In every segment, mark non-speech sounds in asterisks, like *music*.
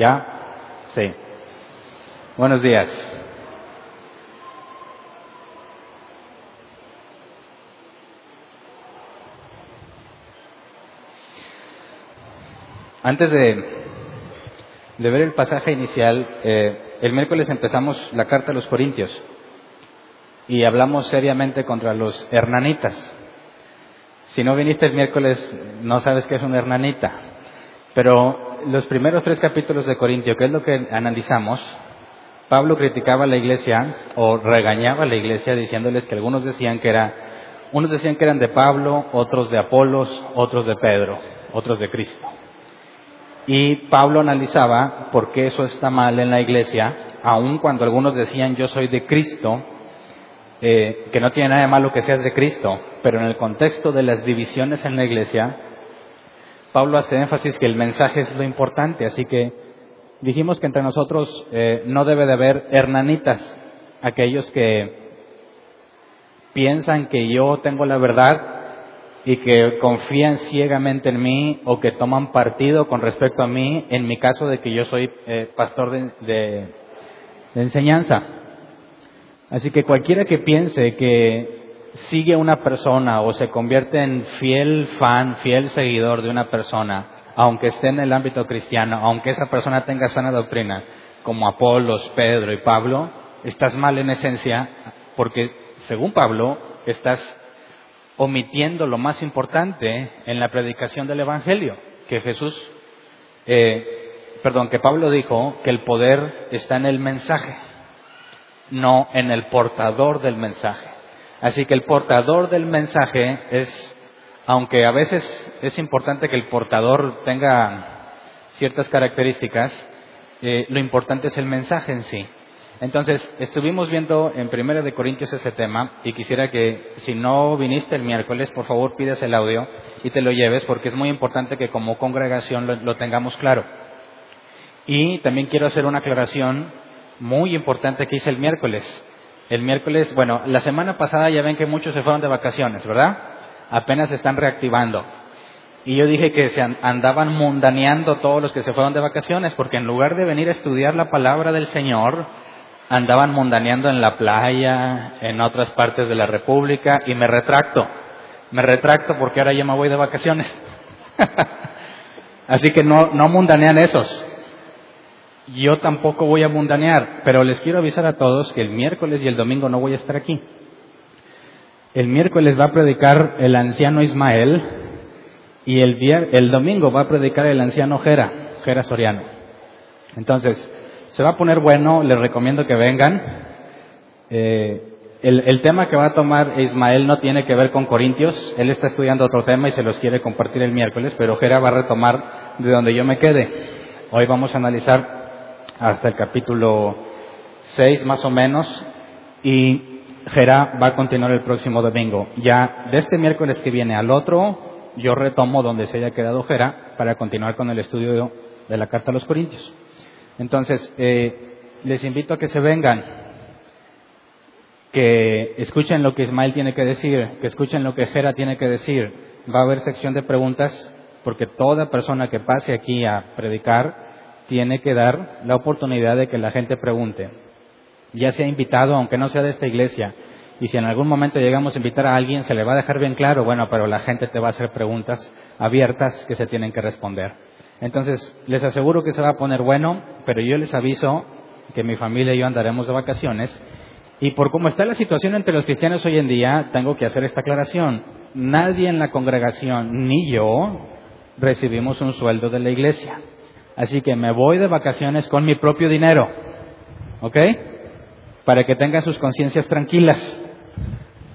¿Ya? Sí. Buenos días. Antes de, ver el pasaje inicial, eh, el miércoles empezamos la carta a los Corintios y hablamos seriamente contra los hernanitas. Si no viniste el miércoles, no sabes qué es un hernanita. Pero los primeros tres capítulos de Corintio, que es lo que analizamos, Pablo criticaba a la iglesia o regañaba a la iglesia diciéndoles que algunos decían que era, unos decían que eran de Pablo, otros de Apolos, otros de Pedro, otros de Cristo. Y Pablo analizaba por qué eso está mal en la iglesia, aun cuando algunos decían yo soy de Cristo, eh, que no tiene nada de malo que seas de Cristo, pero en el contexto de las divisiones en la iglesia, Pablo hace énfasis que el mensaje es lo importante, así que dijimos que entre nosotros eh, no debe de haber hernanitas, aquellos que piensan que yo tengo la verdad y que confían ciegamente en mí o que toman partido con respecto a mí, en mi caso de que yo soy eh, pastor de, de, enseñanza. Así que cualquiera que piense que sigue una persona o se convierte en fiel fan, fiel seguidor de una persona, aunque esté en el ámbito cristiano, aunque esa persona tenga sana doctrina, como Apolos, Pedro y Pablo, estás mal en esencia, porque según Pablo, estás omitiendo lo más importante en la predicación del Evangelio, que Jesús, eh, perdón, que Pablo dijo que el poder está en el mensaje, no en el portador del mensaje. Así que el portador del mensaje es, aunque a veces es importante que el portador tenga ciertas características, eh, lo importante es el mensaje en sí. Entonces, estuvimos viendo en Primera de Corintios ese tema y quisiera que si no viniste el miércoles, por favor pidas el audio y te lo lleves porque es muy importante que como congregación lo, lo tengamos claro. Y también quiero hacer una aclaración muy importante que hice el miércoles. El miércoles, bueno, la semana pasada ya ven que muchos se fueron de vacaciones, ¿verdad? Apenas se están reactivando. Y yo dije que se andaban mundaneando todos los que se fueron de vacaciones, porque en lugar de venir a estudiar la palabra del Señor, andaban mundaneando en la playa, en otras partes de la República, y me retracto. Me retracto porque ahora ya me voy de vacaciones. *laughs* Así que no, no mundanean esos. Yo tampoco voy a mundanear, pero les quiero avisar a todos que el miércoles y el domingo no voy a estar aquí. El miércoles va a predicar el anciano Ismael y el, el domingo va a predicar el anciano Jera, Jera Soriano. Entonces, se va a poner bueno, les recomiendo que vengan. Eh, el, tema que va a tomar Ismael no tiene que ver con Corintios, él está estudiando otro tema y se los quiere compartir el miércoles, pero Jera va a retomar de donde yo me quede. Hoy vamos a analizar hasta el capítulo 6 más o menos y Jera va a continuar el próximo domingo. Ya de este miércoles que viene al otro, yo retomo donde se haya quedado Jera para continuar con el estudio de la carta a los Corintios. Entonces, eh, les invito a que se vengan, que escuchen lo que Ismael tiene que decir, que escuchen lo que Jera tiene que decir. Va a haber sección de preguntas, porque toda persona que pase aquí a predicar tiene que dar la oportunidad de que la gente pregunte. Ya sea invitado, aunque no sea de esta iglesia, y si en algún momento llegamos a invitar a alguien, se le va a dejar bien claro, bueno, pero la gente te va a hacer preguntas abiertas que se tienen que responder. Entonces, les aseguro que se va a poner bueno, pero yo les aviso que mi familia y yo andaremos de vacaciones. Y por cómo está la situación entre los cristianos hoy en día, tengo que hacer esta aclaración. Nadie en la congregación, ni yo, recibimos un sueldo de la iglesia. Así que me voy de vacaciones con mi propio dinero. ¿Ok? Para que tengan sus conciencias tranquilas.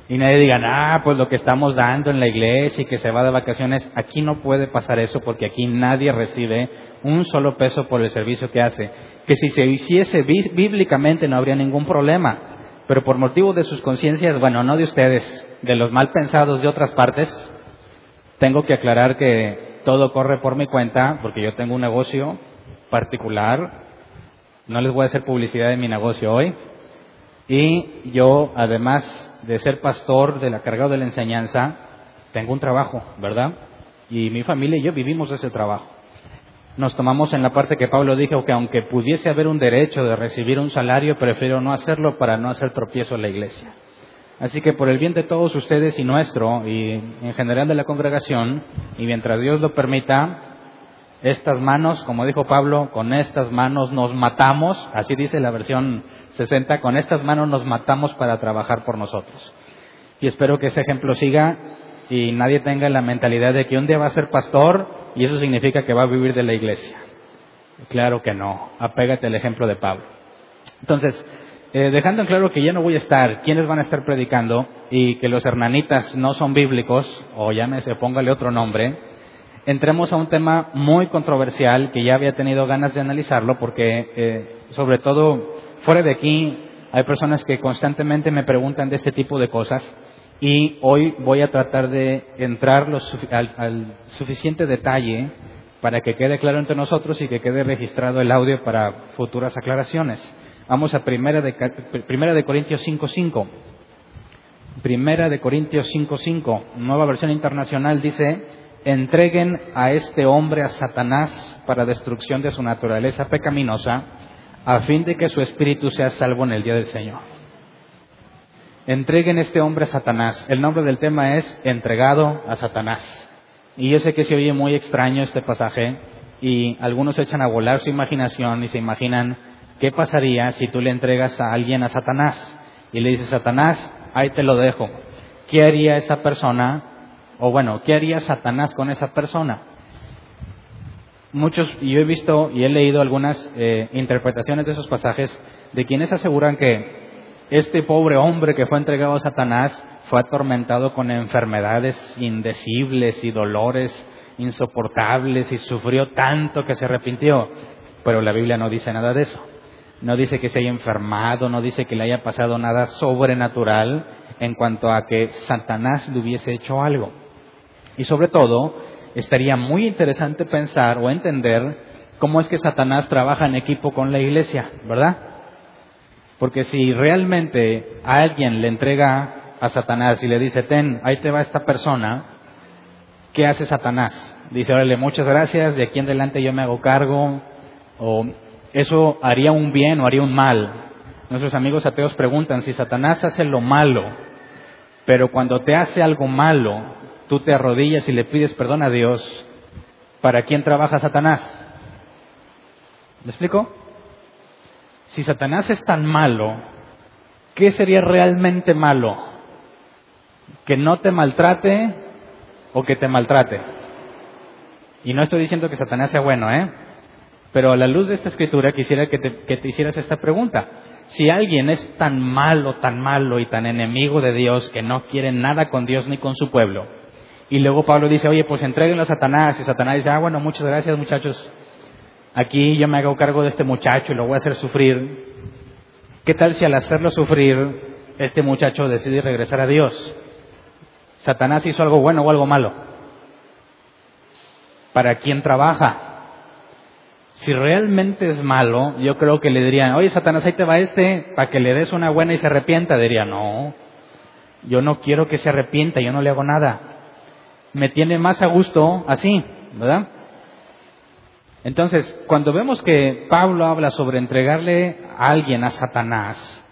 Y nadie diga, ah, pues lo que estamos dando en la iglesia y que se va de vacaciones. Aquí no puede pasar eso porque aquí nadie recibe un solo peso por el servicio que hace. Que si se hiciese bíblicamente no habría ningún problema. Pero por motivo de sus conciencias, bueno, no de ustedes, de los mal pensados de otras partes, tengo que aclarar que todo corre por mi cuenta porque yo tengo un negocio particular. No les voy a hacer publicidad de mi negocio hoy. Y yo, además de ser pastor de la cargado de la enseñanza, tengo un trabajo, ¿verdad? Y mi familia y yo vivimos ese trabajo. nos tomamos en la parte que Pablo dijo que aunque pudiese haber un derecho de recibir un salario, prefiero no hacerlo para no hacer tropiezo a la iglesia. Así que por el bien de todos ustedes y nuestro, y en general de la congregación, y mientras Dios lo permita, estas manos, como dijo Pablo, con estas manos nos matamos, así dice la versión 60, con estas manos nos matamos para trabajar por nosotros. Y espero que ese ejemplo siga y nadie tenga la mentalidad de que un día va a ser pastor y eso significa que va a vivir de la iglesia. Claro que no. Apégate al ejemplo de Pablo. Entonces, eh, dejando en claro que ya no voy a estar, quiénes van a estar predicando y que los hernanitas no son bíblicos, o llámese, póngale otro nombre, entremos a un tema muy controversial que ya había tenido ganas de analizarlo porque, eh, sobre todo, fuera de aquí, hay personas que constantemente me preguntan de este tipo de cosas y hoy voy a tratar de entrar al, suficiente detalle para que quede claro entre nosotros y que quede registrado el audio para futuras aclaraciones. Vamos a Primera de, primera de Corintios 5.5. Primera de Corintios 5.5, nueva versión internacional, dice, entreguen a este hombre a Satanás para destrucción de su naturaleza pecaminosa, a fin de que su espíritu sea salvo en el día del Señor entreguen este hombre a Satanás. El nombre del tema es entregado a Satanás. Y yo sé que se oye muy extraño este pasaje y algunos echan a volar su imaginación y se imaginan qué pasaría si tú le entregas a alguien a Satanás y le dices, Satanás, ahí te lo dejo. ¿Qué haría esa persona? O bueno, ¿qué haría Satanás con esa persona? Muchos, yo he visto y he leído algunas eh, interpretaciones de esos pasajes de quienes aseguran que este pobre hombre que fue entregado a Satanás fue atormentado con enfermedades indecibles y dolores insoportables y sufrió tanto que se arrepintió. Pero la Biblia no dice nada de eso. No dice que se haya enfermado, no dice que le haya pasado nada sobrenatural en cuanto a que Satanás le hubiese hecho algo. Y sobre todo, estaría muy interesante pensar o entender cómo es que Satanás trabaja en equipo con la iglesia, ¿verdad? Porque si realmente a alguien le entrega a Satanás y le dice, ten, ahí te va esta persona, ¿qué hace Satanás? Dice, órale, muchas gracias, de aquí en adelante yo me hago cargo, o eso haría un bien o haría un mal. Nuestros amigos ateos preguntan si Satanás hace lo malo, pero cuando te hace algo malo, tú te arrodillas y le pides perdón a Dios, ¿para quién trabaja Satanás? ¿Me explico? Si Satanás es tan malo, ¿qué sería realmente malo? ¿Que no te maltrate o que te maltrate? Y no estoy diciendo que Satanás sea bueno, ¿eh? Pero a la luz de esta escritura quisiera que te, que te hicieras esta pregunta. Si alguien es tan malo, tan malo y tan enemigo de Dios que no quiere nada con Dios ni con su pueblo, y luego Pablo dice, oye, pues entréguenlo a Satanás, y Satanás dice, ah, bueno, muchas gracias muchachos, aquí yo me hago cargo de este muchacho y lo voy a hacer sufrir. ¿Qué tal si al hacerlo sufrir, este muchacho decide regresar a Dios? ¿Satanás hizo algo bueno o algo malo? ¿Para quién trabaja? Si realmente es malo, yo creo que le dirían, oye Satanás, ahí te va este, para que le des una buena y se arrepienta. Diría, no, yo no quiero que se arrepienta, yo no le hago nada. Me tiene más a gusto así, ¿verdad? Entonces, cuando vemos que Pablo habla sobre entregarle a alguien a Satanás,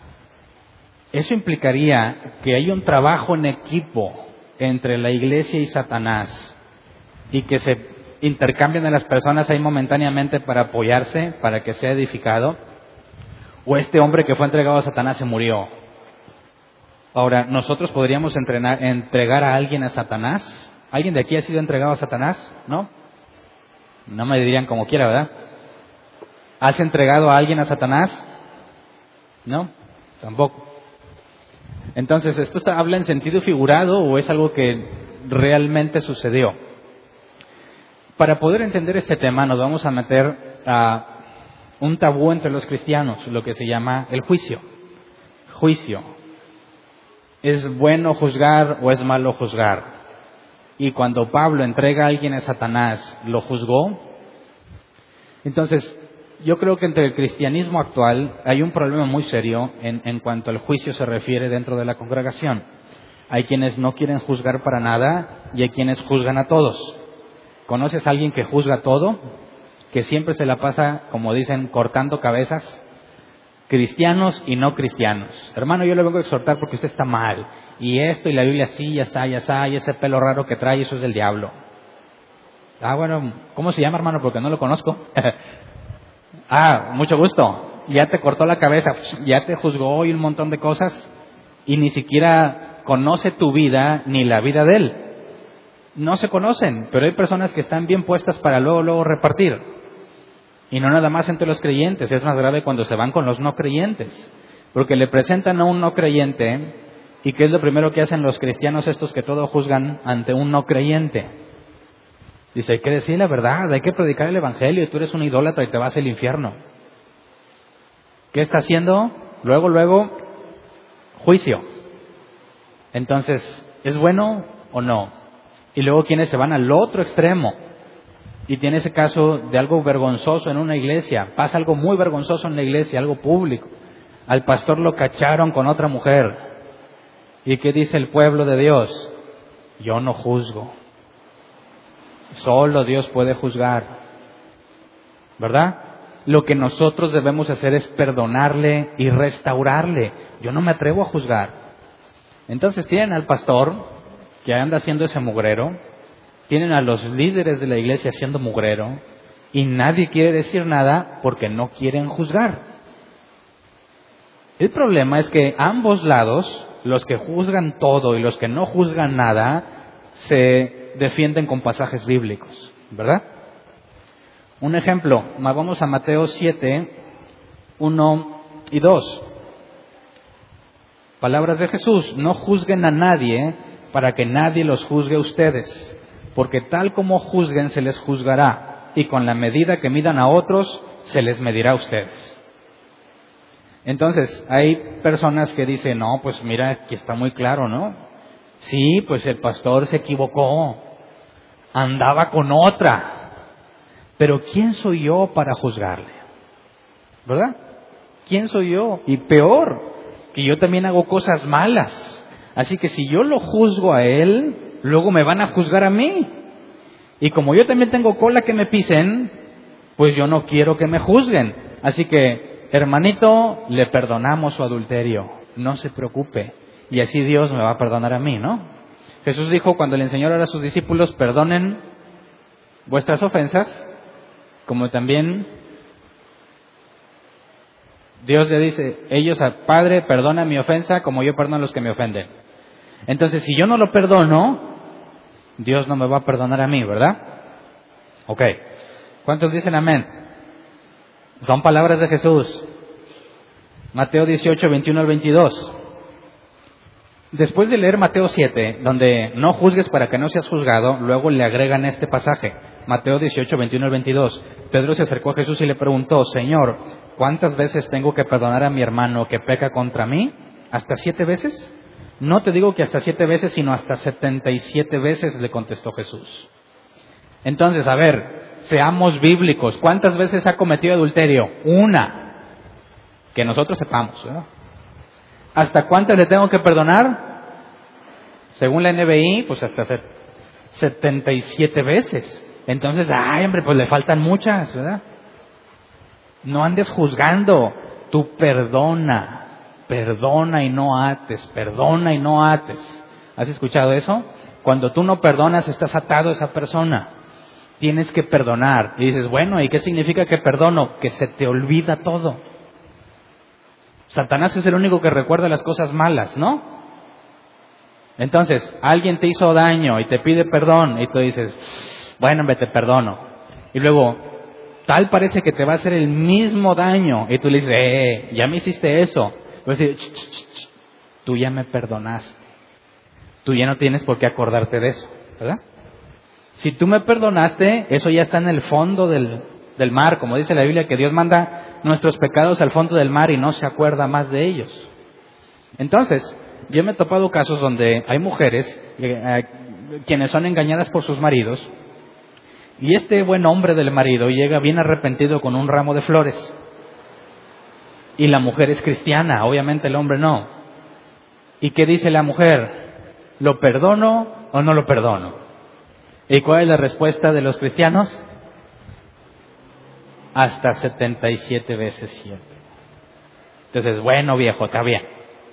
eso implicaría que hay un trabajo en equipo entre la iglesia y Satanás y que se intercambian a las personas ahí momentáneamente para apoyarse, para que sea edificado, o este hombre que fue entregado a Satanás se murió. Ahora, ¿nosotros podríamos entregar a alguien a Satanás? ¿Alguien de aquí ha sido entregado a Satanás? ¿No? No me dirían como quiera, ¿verdad? ¿Has entregado a alguien a Satanás? No, tampoco. Entonces, ¿esto habla en sentido figurado o es algo que realmente sucedió? Para poder entender este tema nos vamos a meter a un tabú entre los cristianos, lo que se llama el juicio. Juicio. ¿Es bueno juzgar o es malo juzgar? y cuando Pablo entrega a alguien a Satanás, lo juzgó. Entonces, yo creo que entre el cristianismo actual hay un problema muy serio en, en, cuanto al juicio se refiere dentro de la congregación. Hay quienes no quieren juzgar para nada y hay quienes juzgan a todos. ¿Conoces a alguien que juzga todo? que siempre se la pasa, como dicen, cortando cabezas, cristianos y no cristianos. Hermano, yo le vengo a exhortar porque usted está mal. Y esto y la Biblia sí, ya está, ya está, y ese pelo raro que trae, eso es del diablo. Ah, bueno, ¿cómo se llama, hermano? Porque no lo conozco. *laughs* ah, mucho gusto. Ya te cortó la cabeza, ya te juzgó y un montón de cosas y ni siquiera conoce tu vida ni la vida de él. No se conocen, pero hay personas que están bien puestas para luego, luego repartir. Y no nada más entre los creyentes, es más grave cuando se van con los no creyentes. Porque le presentan a un no creyente, ¿y qué es lo primero que hacen los cristianos estos que todo juzgan ante un no creyente? Dice, hay que decir la verdad, hay que predicar el Evangelio, y tú eres un idólatra y te vas al infierno. ¿Qué está haciendo? Luego, luego, juicio. Entonces, ¿es bueno o no? Y luego quienes se van al otro extremo. Y tiene ese caso de algo vergonzoso en una iglesia. Pasa algo muy vergonzoso en la iglesia, algo público. Al pastor lo cacharon con otra mujer. ¿Y qué dice el pueblo de Dios? Yo no juzgo. Solo Dios puede juzgar. ¿Verdad? Lo que nosotros debemos hacer es perdonarle y restaurarle. Yo no me atrevo a juzgar. Entonces tienen al pastor que anda haciendo ese mugrero, tienen a los líderes de la iglesia haciendo mugrero, y nadie quiere decir nada porque no quieren juzgar. El problema es que ambos lados, los que juzgan todo y los que no juzgan nada, se defienden con pasajes bíblicos, ¿verdad? Un ejemplo, vamos a Mateo 7, 1 y 2. Palabras de Jesús, no juzguen a nadie para que nadie los juzgue a ustedes, porque tal como juzguen se les juzgará, y con la medida que midan a otros se les medirá a ustedes. Entonces, hay personas que dicen, no, pues mira, aquí está muy claro, ¿no? Sí, pues el pastor se equivocó, andaba con otra, pero ¿quién soy yo para juzgarle? ¿Verdad? ¿Quién soy yo? Y peor, que yo también hago cosas malas. Así que si yo lo juzgo a él, luego me van a juzgar a mí. Y como yo también tengo cola que me pisen, pues yo no quiero que me juzguen. Así que, hermanito, le perdonamos su adulterio. No se preocupe. Y así Dios me va a perdonar a mí, ¿no? Jesús dijo cuando le enseñó a sus discípulos, perdonen vuestras ofensas, como también Dios le dice, ellos al Padre, perdona mi ofensa como yo perdono a los que me ofenden. Entonces, si yo no lo perdono, Dios no me va a perdonar a mí, ¿verdad? Ok. ¿Cuántos dicen amén? Son palabras de Jesús. Mateo 18, 21 al 22. Después de leer Mateo 7, donde no juzgues para que no seas juzgado, luego le agregan este pasaje, Mateo 18, 21 al 22. Pedro se acercó a Jesús y le preguntó, Señor, ¿cuántas veces tengo que perdonar a mi hermano que peca contra mí? ¿Hasta siete veces? No te digo que hasta siete veces, sino hasta setenta y siete veces, le contestó Jesús. Entonces, a ver, seamos bíblicos. ¿Cuántas veces ha cometido adulterio? Una. Que nosotros sepamos. ¿Hasta cuántas le tengo que perdonar? Según la NBI, pues hasta setenta y siete veces. Entonces, ay, hombre, pues le faltan muchas, ¿verdad? No andes juzgando, tú perdona, perdona y no ates, perdona y no ates. ¿Has escuchado eso? Cuando tú no perdonas, estás atado a esa persona. Tienes que perdonar. Y dices, bueno, ¿y qué significa que perdono? Que se te olvida todo. Satanás es el único que recuerda las cosas malas, ¿no? Entonces, alguien te hizo daño y te pide perdón y tú dices, bueno, me te perdono. Y luego, tal parece que te va a hacer el mismo daño. Y tú le dices, eh, ya me hiciste eso. Pues tú ya me perdonaste. Tú ya no tienes por qué acordarte de eso, ¿verdad? Si tú me perdonaste, eso ya está en el fondo del, del mar, como dice la Biblia, que Dios manda nuestros pecados al fondo del mar y no se acuerda más de ellos. Entonces, yo me he topado casos donde hay mujeres eh, quienes son engañadas por sus maridos y este buen hombre del marido llega bien arrepentido con un ramo de flores. Y la mujer es cristiana, obviamente el hombre no. ¿Y qué dice la mujer? ¿Lo perdono o no lo perdono? ¿Y cuál es la respuesta de los cristianos? hasta 77 veces 7. Entonces, bueno viejo, está bien,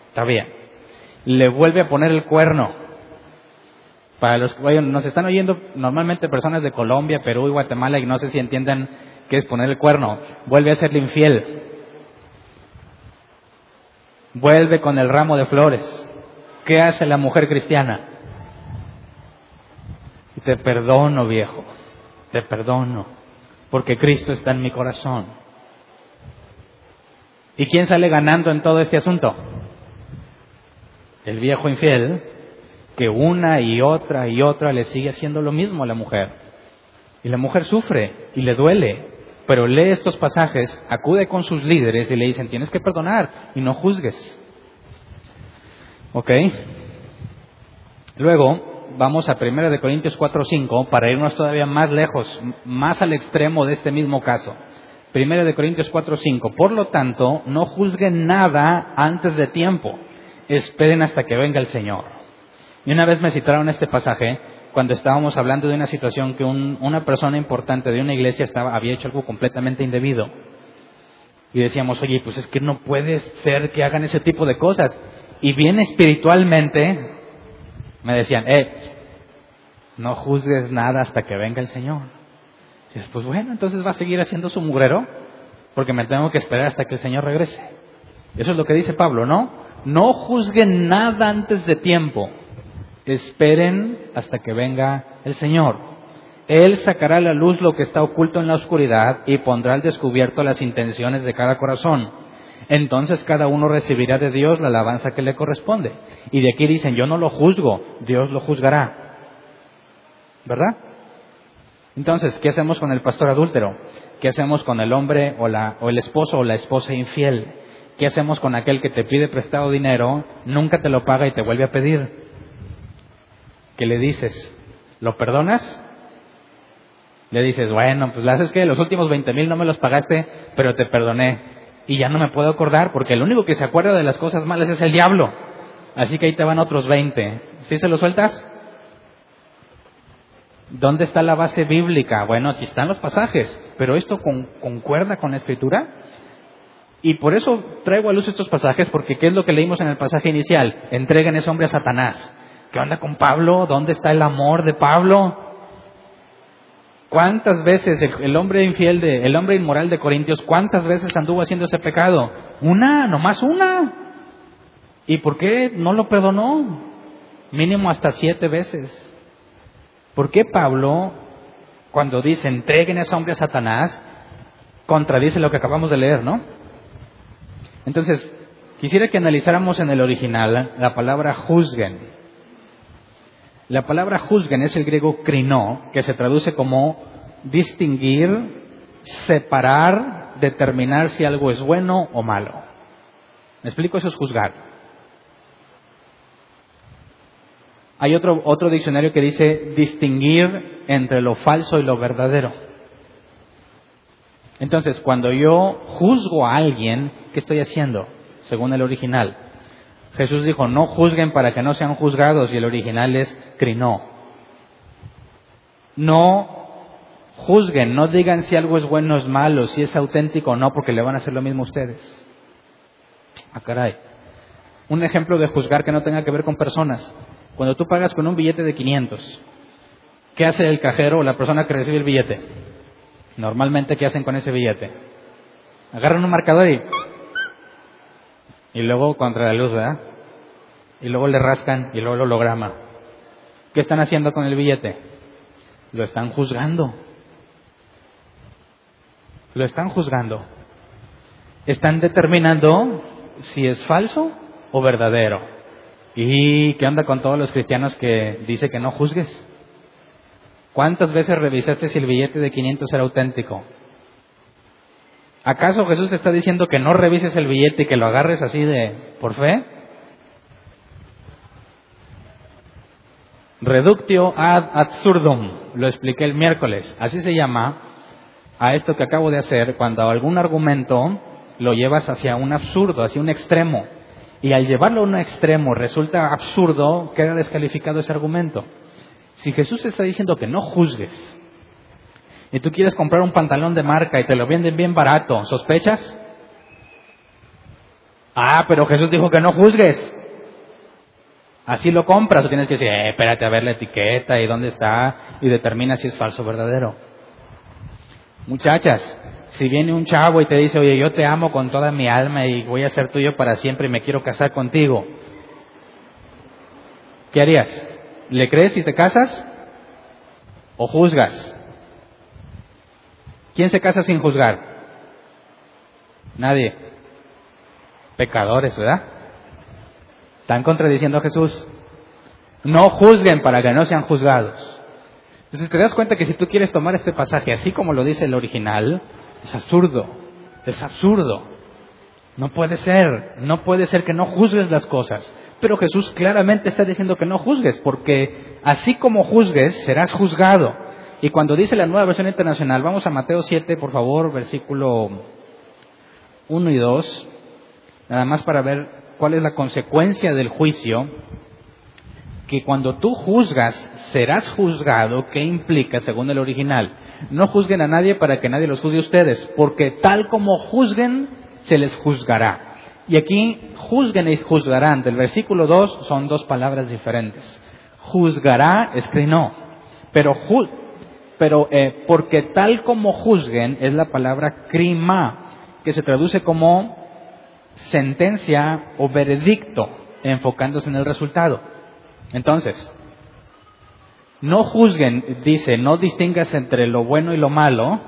está bien. Le vuelve a poner el cuerno. Para los que nos están oyendo normalmente personas de Colombia, Perú y Guatemala y no sé si entienden qué es poner el cuerno. Vuelve a serle infiel. Vuelve con el ramo de flores. ¿Qué hace la mujer cristiana? Te perdono, viejo. Te perdono. Porque Cristo está en mi corazón. ¿Y quién sale ganando en todo este asunto? El viejo infiel que una y otra y otra le sigue haciendo lo mismo a la mujer. Y la mujer sufre y le duele, pero lee estos pasajes, acude con sus líderes y le dicen, tienes que perdonar y no juzgues. ¿Ok? Luego, vamos a 1 de Corintios 4.5 para irnos todavía más lejos, más al extremo de este mismo caso. 1 de Corintios 4.5. Por lo tanto, no juzguen nada antes de tiempo. Esperen hasta que venga el Señor. Y una vez me citaron este pasaje cuando estábamos hablando de una situación que una persona importante de una iglesia había hecho algo completamente indebido. Y decíamos, oye, pues es que no puede ser que hagan ese tipo de cosas. Y bien espiritualmente me decían, eh, no juzgues nada hasta que venga el Señor. Y dices, pues bueno, entonces va a seguir haciendo su mugrero porque me tengo que esperar hasta que el Señor regrese. Eso es lo que dice Pablo, ¿no? No juzguen nada antes de tiempo esperen hasta que venga el Señor. Él sacará a la luz lo que está oculto en la oscuridad y pondrá al descubierto las intenciones de cada corazón. Entonces cada uno recibirá de Dios la alabanza que le corresponde. Y de aquí dicen, yo no lo juzgo, Dios lo juzgará. ¿Verdad? Entonces, ¿qué hacemos con el pastor adúltero? ¿Qué hacemos con el hombre o, la, o el esposo o la esposa infiel? ¿Qué hacemos con aquel que te pide prestado dinero, nunca te lo paga y te vuelve a pedir? Que le dices, ¿lo perdonas? Le dices, bueno, pues la haces que los últimos 20 mil no me los pagaste, pero te perdoné. Y ya no me puedo acordar, porque el único que se acuerda de las cosas malas es el diablo. Así que ahí te van otros 20. ¿Sí se lo sueltas? ¿Dónde está la base bíblica? Bueno, aquí están los pasajes, pero esto concuerda con la escritura. Y por eso traigo a luz estos pasajes, porque ¿qué es lo que leímos en el pasaje inicial? Entreguen ese hombre a Satanás. ¿Qué onda con Pablo? ¿Dónde está el amor de Pablo? ¿Cuántas veces el, hombre infiel de, el hombre inmoral de Corintios, cuántas veces anduvo haciendo ese pecado? Una, nomás una. ¿Y por qué no lo perdonó? Mínimo hasta siete veces. ¿Por qué Pablo, cuando dice entreguen a ese hombre a Satanás, contradice lo que acabamos de leer, no? Entonces, quisiera que analizáramos en el original la palabra juzguen. La palabra juzguen es el griego krino, que se traduce como distinguir, separar, determinar si algo es bueno o malo. ¿Me explico? Eso es juzgar. Hay otro, otro diccionario que dice distinguir entre lo falso y lo verdadero. Entonces, cuando yo juzgo a alguien, ¿qué estoy haciendo? Según el original, Jesús dijo, no juzguen para que no sean juzgados, y el original es crinó. No juzguen, no digan si algo es bueno o es malo, si es auténtico o no, porque le van a hacer lo mismo a ustedes. Ah, caray. Un ejemplo de juzgar que no tenga que ver con personas. Cuando tú pagas con un billete de 500, ¿qué hace el cajero o la persona que recibe el billete? Normalmente, ¿qué hacen con ese billete? Agarran un marcador y y luego contra la luz, ¿verdad? Y luego le rascan y luego el holograma. ¿Qué están haciendo con el billete? Lo están juzgando. Lo están juzgando. Están determinando si es falso o verdadero. ¿Y qué onda con todos los cristianos que dice que no juzgues? ¿Cuántas veces revisaste si el billete de 500 era auténtico? ¿Acaso Jesús te está diciendo que no revises el billete y que lo agarres así de por fe? Reductio ad absurdum, lo expliqué el miércoles. Así se llama a esto que acabo de hacer cuando algún argumento lo llevas hacia un absurdo, hacia un extremo. Y al llevarlo a un extremo resulta absurdo, queda descalificado ese argumento. Si Jesús está diciendo que no juzgues, y tú quieres comprar un pantalón de marca y te lo venden bien barato, ¿sospechas? Ah, pero Jesús dijo que no juzgues. Así lo compras, o tienes que decir, eh, espérate a ver la etiqueta y dónde está y determina si es falso o verdadero. Muchachas, si viene un chavo y te dice, oye, yo te amo con toda mi alma y voy a ser tuyo para siempre y me quiero casar contigo, ¿qué harías? ¿Le crees si te casas? ¿O juzgas? ¿Quién se casa sin juzgar? Nadie. Pecadores, ¿verdad? Están contradiciendo a Jesús. No juzguen para que no sean juzgados. Entonces te das cuenta que si tú quieres tomar este pasaje así como lo dice el original, es absurdo, es absurdo. No puede ser, no puede ser que no juzgues las cosas. Pero Jesús claramente está diciendo que no juzgues, porque así como juzgues, serás juzgado. Y cuando dice la nueva versión internacional, vamos a Mateo 7, por favor, versículo 1 y 2, nada más para ver cuál es la consecuencia del juicio que cuando tú juzgas serás juzgado, ¿qué implica según el original? No juzguen a nadie para que nadie los juzgue a ustedes, porque tal como juzguen, se les juzgará. Y aquí juzguen y juzgarán, del versículo 2 son dos palabras diferentes. Juzgará es no, pero, pero eh, porque tal como juzguen es la palabra crima, que se traduce como sentencia o veredicto, enfocándose en el resultado. Entonces, no juzguen, dice, no distingas entre lo bueno y lo malo,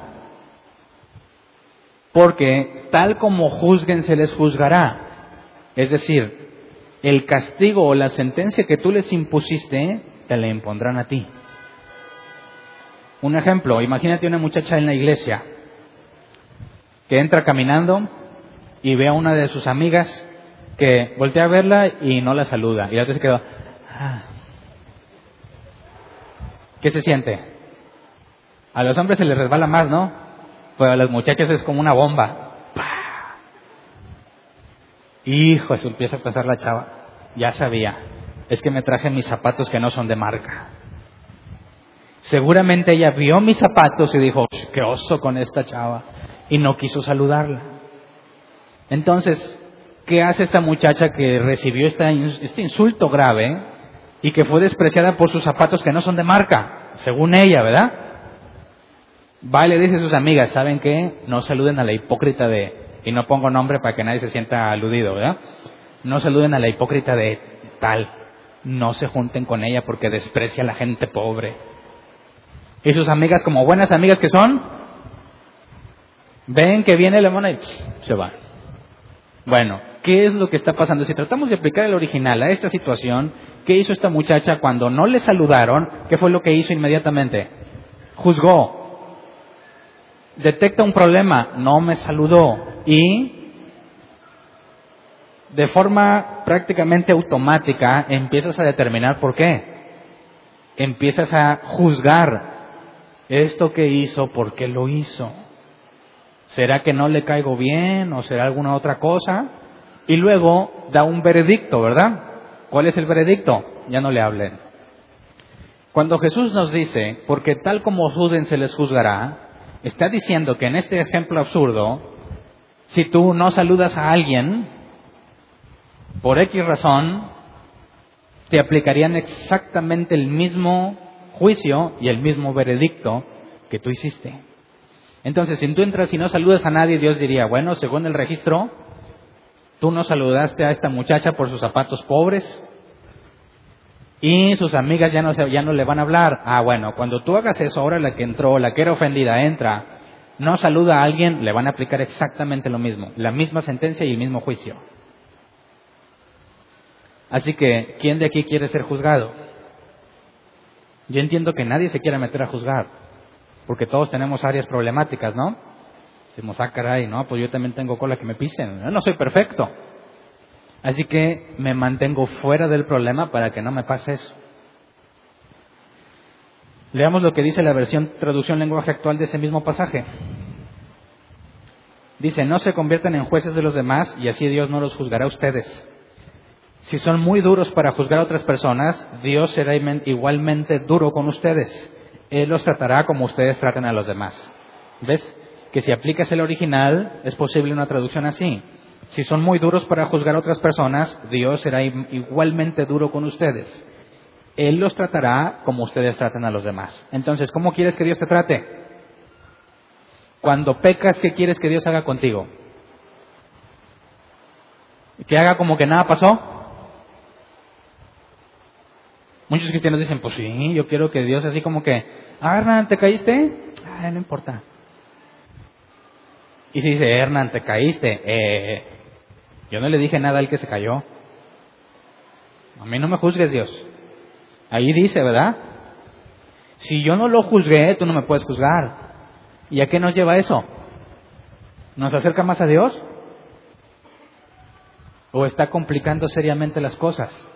porque tal como juzguen se les juzgará. Es decir, el castigo o la sentencia que tú les impusiste, te la impondrán a ti. Un ejemplo, imagínate una muchacha en la iglesia que entra caminando y ve a una de sus amigas que voltea a verla y no la saluda. Y la otra se quedó, Ah. ¿Qué se siente? A los hombres se les resbala más, ¿no? Pero a las muchachas es como una bomba. Hijo, eso empieza a pasar la chava. Ya sabía. Es que me traje mis zapatos que no son de marca. Seguramente ella vio mis zapatos y dijo, qué oso con esta chava. Y no quiso saludarla. Entonces, ¿qué hace esta muchacha que recibió este insulto grave? y que fue despreciada por sus zapatos que no son de marca, según ella, ¿verdad? Va y le dice a sus amigas, ¿saben qué? No saluden a la hipócrita de, y no pongo nombre para que nadie se sienta aludido, ¿verdad? No saluden a la hipócrita de tal, no se junten con ella porque desprecia a la gente pobre. Y sus amigas, como buenas amigas que son, ven que viene la mona y se van. Bueno, ¿qué es lo que está pasando? Si tratamos de aplicar el original a esta situación, ¿Qué hizo esta muchacha cuando no le saludaron? ¿Qué fue lo que hizo inmediatamente? Juzgó. Detecta un problema, no me saludó. Y de forma prácticamente automática empiezas a determinar por qué. Empiezas a juzgar esto que hizo, por qué lo hizo. ¿Será que no le caigo bien o será alguna otra cosa? Y luego da un veredicto, ¿verdad? ¿Cuál es el veredicto? Ya no le hablen. Cuando Jesús nos dice, porque tal como juzguen se les juzgará, está diciendo que en este ejemplo absurdo, si tú no saludas a alguien, por X razón, te aplicarían exactamente el mismo juicio y el mismo veredicto que tú hiciste. Entonces, si tú entras y no saludas a nadie, Dios diría, bueno, según el registro, Tú no saludaste a esta muchacha por sus zapatos pobres y sus amigas ya no, ya no le van a hablar. Ah, bueno, cuando tú hagas eso, ahora la que entró, la que era ofendida, entra, no saluda a alguien, le van a aplicar exactamente lo mismo, la misma sentencia y el mismo juicio. Así que, ¿quién de aquí quiere ser juzgado? Yo entiendo que nadie se quiera meter a juzgar, porque todos tenemos áreas problemáticas, ¿no? Decimos, ah, caray, no, pues yo también tengo cola que me pisen. No, no soy perfecto. Así que me mantengo fuera del problema para que no me pase eso. Leamos lo que dice la versión traducción lenguaje actual de ese mismo pasaje. Dice, no se conviertan en jueces de los demás y así Dios no los juzgará a ustedes. Si son muy duros para juzgar a otras personas, Dios será igualmente duro con ustedes. Él los tratará como ustedes tratan a los demás. ¿Ves? Que si aplicas el original, es posible una traducción así. Si son muy duros para juzgar a otras personas, Dios será igualmente duro con ustedes. Él los tratará como ustedes tratan a los demás. Entonces, ¿cómo quieres que Dios te trate? Cuando pecas, ¿qué quieres que Dios haga contigo? ¿Que haga como que nada pasó? Muchos cristianos dicen, pues sí, yo quiero que Dios así como que, ah, Hernán, ¿te caíste? Ah, no importa. Y si dice, Hernán, ¿te caíste? Eh, yo no le dije nada al que se cayó. A mí no me juzgues, Dios. Ahí dice, ¿verdad? Si yo no lo juzgué, tú no me puedes juzgar. ¿Y a qué nos lleva eso? ¿Nos acerca más a Dios? ¿O está complicando seriamente las cosas?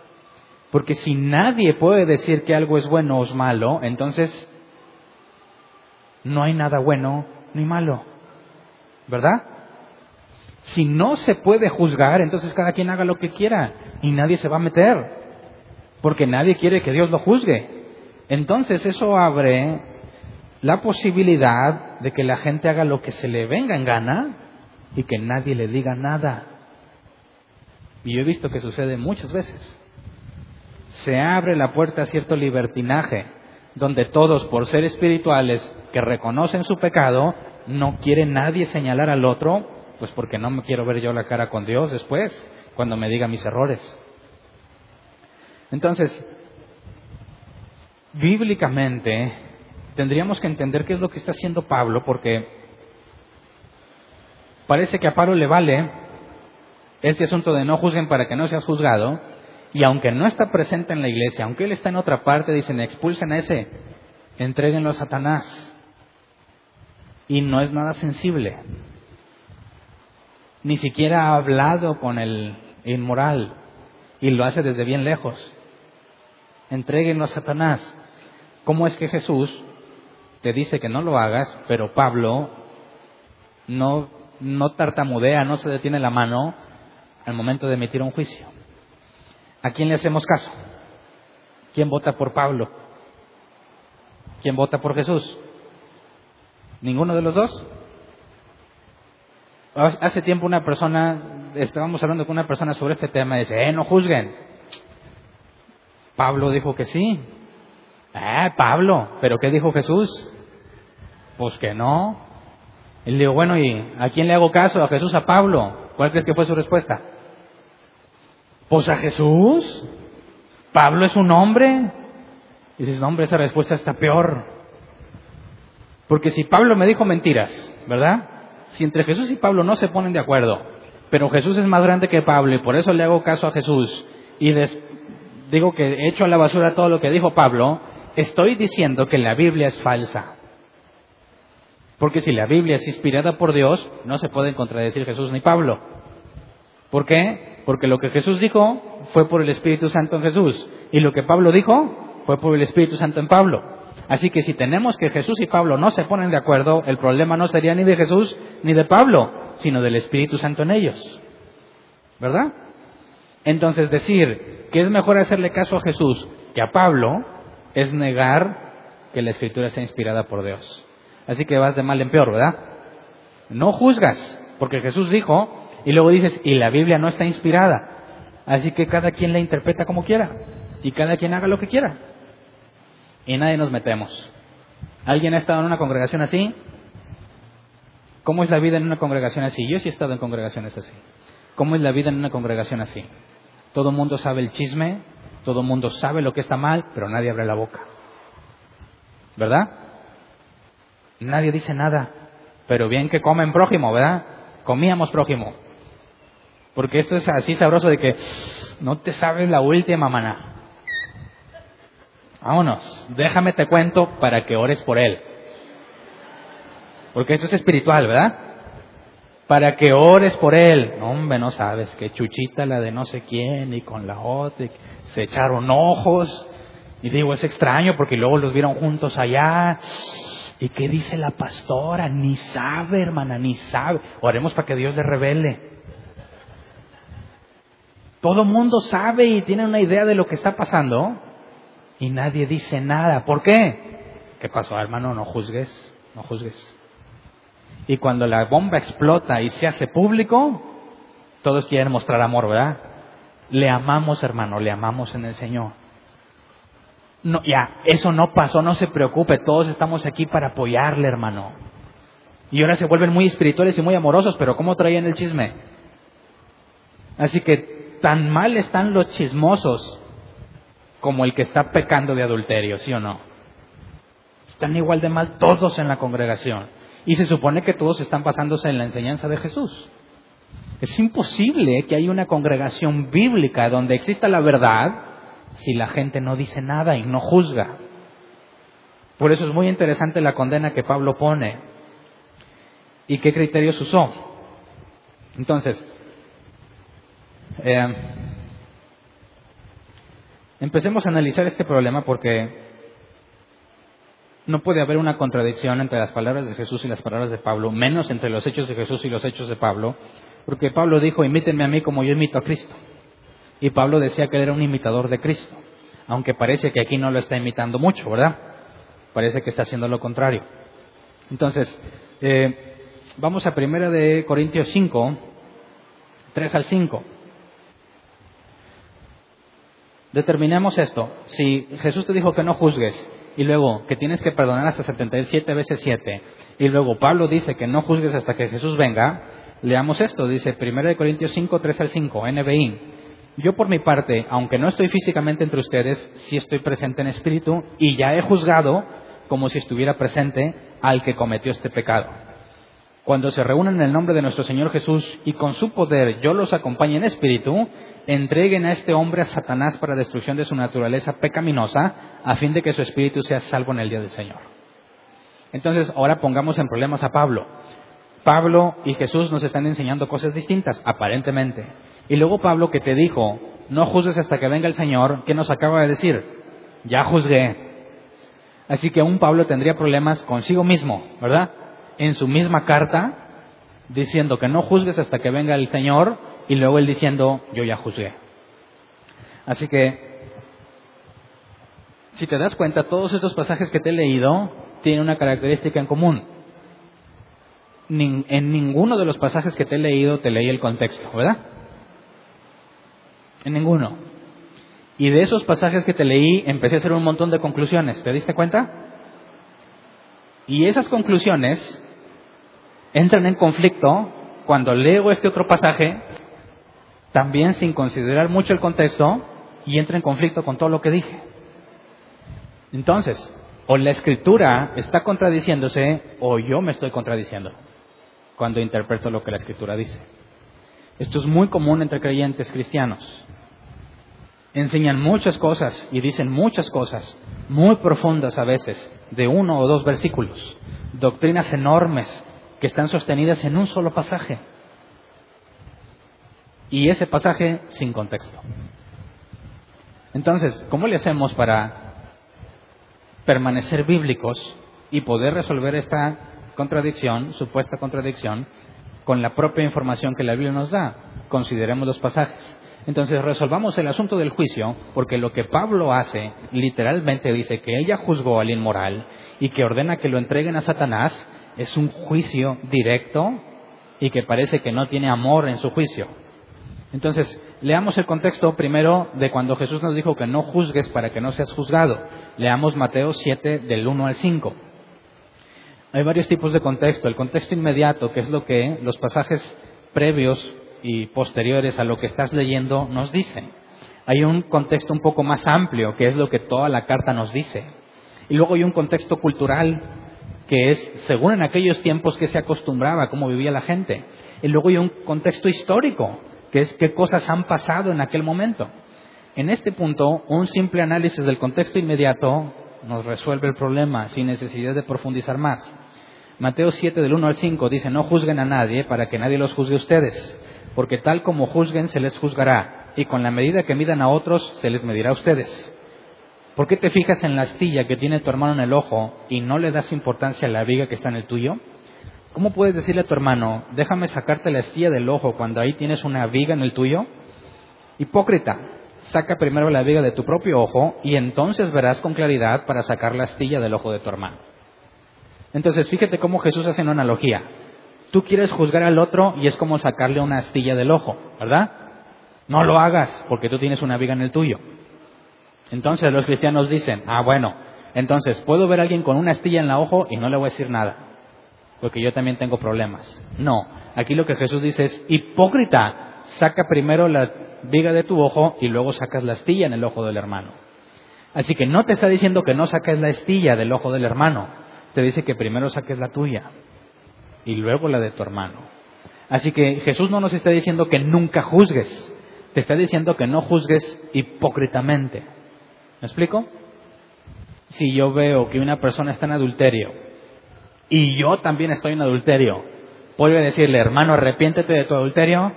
Porque si nadie puede decir que algo es bueno o es malo, entonces no hay nada bueno ni malo. ¿Verdad? Si no se puede juzgar, entonces cada quien haga lo que quiera y nadie se va a meter, porque nadie quiere que Dios lo juzgue. Entonces eso abre la posibilidad de que la gente haga lo que se le venga en gana y que nadie le diga nada. Y yo he visto que sucede muchas veces. Se abre la puerta a cierto libertinaje, donde todos, por ser espirituales, que reconocen su pecado, no quiere nadie señalar al otro pues porque no me quiero ver yo la cara con Dios después, cuando me diga mis errores. Entonces, bíblicamente, tendríamos que entender qué es lo que está haciendo Pablo, porque parece que a Pablo le vale este asunto de no juzguen para que no seas juzgado, y aunque no está presente en la iglesia, aunque él está en otra parte, dicen, expulsen a ese, entreguenlo a Satanás. Y no es nada sensible ni siquiera ha hablado con el inmoral y lo hace desde bien lejos. Entréguenlo a Satanás. ¿Cómo es que Jesús te dice que no lo hagas, pero Pablo no, no tartamudea, no se detiene la mano al momento de emitir un juicio? ¿A quién le hacemos caso? ¿Quién vota por Pablo? ¿Quién vota por Jesús? ¿Ninguno de los dos? Hace tiempo una persona, estábamos hablando con una persona sobre este tema y dice, eh, no juzguen. Pablo dijo que sí. Eh, Pablo, ¿pero qué dijo Jesús? Pues que no. Y le digo, bueno, ¿y a quién le hago caso? ¿A Jesús, a Pablo? ¿Cuál crees que fue su respuesta? Pues a Jesús. Pablo es un hombre. Y dices, no, hombre, esa respuesta está peor. Porque si Pablo me dijo mentiras, ¿verdad? si entre Jesús y Pablo no se ponen de acuerdo, pero Jesús es más grande que Pablo y por eso le hago caso a Jesús y digo que echo a la basura todo lo que dijo Pablo, estoy diciendo que la Biblia es falsa. Porque si la Biblia es inspirada por Dios, no se pueden contradecir Jesús ni Pablo. ¿Por qué? Porque lo que Jesús dijo fue por el Espíritu Santo en Jesús y lo que Pablo dijo fue por el Espíritu Santo en Pablo. Así que si tenemos que Jesús y Pablo no se ponen de acuerdo, el problema no sería ni de Jesús ni de Pablo, sino del Espíritu Santo en ellos. ¿Verdad? Entonces decir que es mejor hacerle caso a Jesús que a Pablo es negar que la escritura sea inspirada por Dios. Así que vas de mal en peor, ¿verdad? No juzgas, porque Jesús dijo, y luego dices, y la Biblia no está inspirada. Así que cada quien la interpreta como quiera, y cada quien haga lo que quiera y nadie nos metemos. ¿Alguien ha estado en una congregación así? ¿Cómo es la vida en una congregación así? Yo sí he estado en congregaciones así. ¿Cómo es la vida en una congregación así? Todo el mundo sabe el chisme, todo el mundo sabe lo que está mal, pero nadie abre la boca. ¿Verdad? Nadie dice nada. Pero bien que comen prójimo, ¿verdad? Comíamos prójimo. Porque esto es así sabroso de que no te sabes la última maná. Vámonos, déjame te cuento para que ores por él. Porque esto es espiritual, ¿verdad? Para que ores por él. Hombre, no sabes, que chuchita la de no sé quién y con la otra, se echaron ojos. Y digo, es extraño porque luego los vieron juntos allá. ¿Y qué dice la pastora? Ni sabe, hermana, ni sabe. Oremos para que Dios le revele. Todo mundo sabe y tiene una idea de lo que está pasando y nadie dice nada. ¿Por qué? ¿qué pasó, hermano? No juzgues, no juzgues. Y cuando la bomba explota y se hace público, todos quieren mostrar amor, ¿verdad? Le amamos, hermano, le amamos en el Señor. No, ya, eso no pasó, no se preocupe, todos estamos aquí para apoyarle, hermano. Y ahora se vuelven muy espirituales y muy amorosos, pero ¿cómo traían el chisme? Así que tan mal están los chismosos como el que está pecando de adulterio, ¿sí o no? Están igual de mal todos en la congregación. Y se supone que todos están basándose en la enseñanza de Jesús. Es imposible que haya una congregación bíblica donde exista la verdad si la gente no dice nada y no juzga. Por eso es muy interesante la condena que Pablo pone y qué criterios usó. Entonces, eh, empecemos a analizar este problema porque no puede haber una contradicción entre las palabras de Jesús y las palabras de Pablo, menos entre los hechos de Jesús y los hechos de Pablo, porque Pablo dijo, imítenme a mí como yo imito a Cristo. Y Pablo decía que él era un imitador de Cristo, aunque parece que aquí no lo está imitando mucho, ¿verdad? Parece que está haciendo lo contrario. Entonces, eh, vamos a primera de Corintios 5, 3 al 5. Determinemos esto. Si Jesús te dijo que no juzgues, y luego que tienes que perdonar hasta 77 veces 7, y luego Pablo dice que no juzgues hasta que Jesús venga, leamos esto, dice 1 Corintios 5, 3 al 5, NBI. Yo por mi parte, aunque no estoy físicamente entre ustedes, sí estoy presente en espíritu y ya he juzgado como si estuviera presente al que cometió este pecado. Cuando se reúnen en el nombre de nuestro Señor Jesús y con su poder yo los acompañe en espíritu, entreguen a este hombre a Satanás para destrucción de su naturaleza pecaminosa, a fin de que su espíritu sea salvo en el día del Señor. Entonces, ahora pongamos en problemas a Pablo. Pablo y Jesús nos están enseñando cosas distintas, aparentemente. Y luego Pablo que te dijo, no juzgues hasta que venga el Señor, ¿qué nos acaba de decir? Ya juzgué. Así que un Pablo tendría problemas consigo mismo, ¿verdad? En su misma carta diciendo que no juzgues hasta que venga el Señor y luego él diciendo yo ya juzgué. Así que, si te das cuenta, todos estos pasajes que te he leído tienen una característica en común. En ninguno de los pasajes que te he leído te leí el contexto, ¿verdad? En ninguno. Y de esos pasajes que te leí empecé a hacer un montón de conclusiones. ¿Te diste cuenta? Y esas conclusiones entran en conflicto cuando leo este otro pasaje, también sin considerar mucho el contexto, y entra en conflicto con todo lo que dije. Entonces, o la escritura está contradiciéndose, o yo me estoy contradiciendo cuando interpreto lo que la escritura dice. Esto es muy común entre creyentes cristianos. Enseñan muchas cosas y dicen muchas cosas, muy profundas a veces, de uno o dos versículos, doctrinas enormes que están sostenidas en un solo pasaje. Y ese pasaje sin contexto. Entonces, ¿cómo le hacemos para permanecer bíblicos y poder resolver esta contradicción, supuesta contradicción, con la propia información que la Biblia nos da? Consideremos los pasajes. Entonces resolvamos el asunto del juicio, porque lo que Pablo hace literalmente dice que ella juzgó al inmoral y que ordena que lo entreguen a Satanás, es un juicio directo y que parece que no tiene amor en su juicio. Entonces, leamos el contexto primero de cuando Jesús nos dijo que no juzgues para que no seas juzgado. Leamos Mateo 7 del 1 al 5. Hay varios tipos de contexto. El contexto inmediato, que es lo que los pasajes previos y posteriores a lo que estás leyendo nos dicen. Hay un contexto un poco más amplio, que es lo que toda la carta nos dice. Y luego hay un contexto cultural que es según en aquellos tiempos que se acostumbraba, cómo vivía la gente. Y luego hay un contexto histórico, que es qué cosas han pasado en aquel momento. En este punto, un simple análisis del contexto inmediato nos resuelve el problema sin necesidad de profundizar más. Mateo 7 del 1 al 5 dice, no juzguen a nadie para que nadie los juzgue a ustedes, porque tal como juzguen se les juzgará, y con la medida que midan a otros se les medirá a ustedes. ¿Por qué te fijas en la astilla que tiene tu hermano en el ojo y no le das importancia a la viga que está en el tuyo? ¿Cómo puedes decirle a tu hermano, déjame sacarte la astilla del ojo cuando ahí tienes una viga en el tuyo? Hipócrita, saca primero la viga de tu propio ojo y entonces verás con claridad para sacar la astilla del ojo de tu hermano. Entonces, fíjate cómo Jesús hace una analogía. Tú quieres juzgar al otro y es como sacarle una astilla del ojo, ¿verdad? No lo hagas porque tú tienes una viga en el tuyo. Entonces los cristianos dicen, ah, bueno, entonces puedo ver a alguien con una astilla en el ojo y no le voy a decir nada, porque yo también tengo problemas. No, aquí lo que Jesús dice es, hipócrita, saca primero la viga de tu ojo y luego sacas la astilla en el ojo del hermano. Así que no te está diciendo que no saques la astilla del ojo del hermano, te dice que primero saques la tuya y luego la de tu hermano. Así que Jesús no nos está diciendo que nunca juzgues, te está diciendo que no juzgues hipócritamente. ¿Me explico? Si yo veo que una persona está en adulterio y yo también estoy en adulterio, ¿puedo decirle, hermano, arrepiéntete de tu adulterio?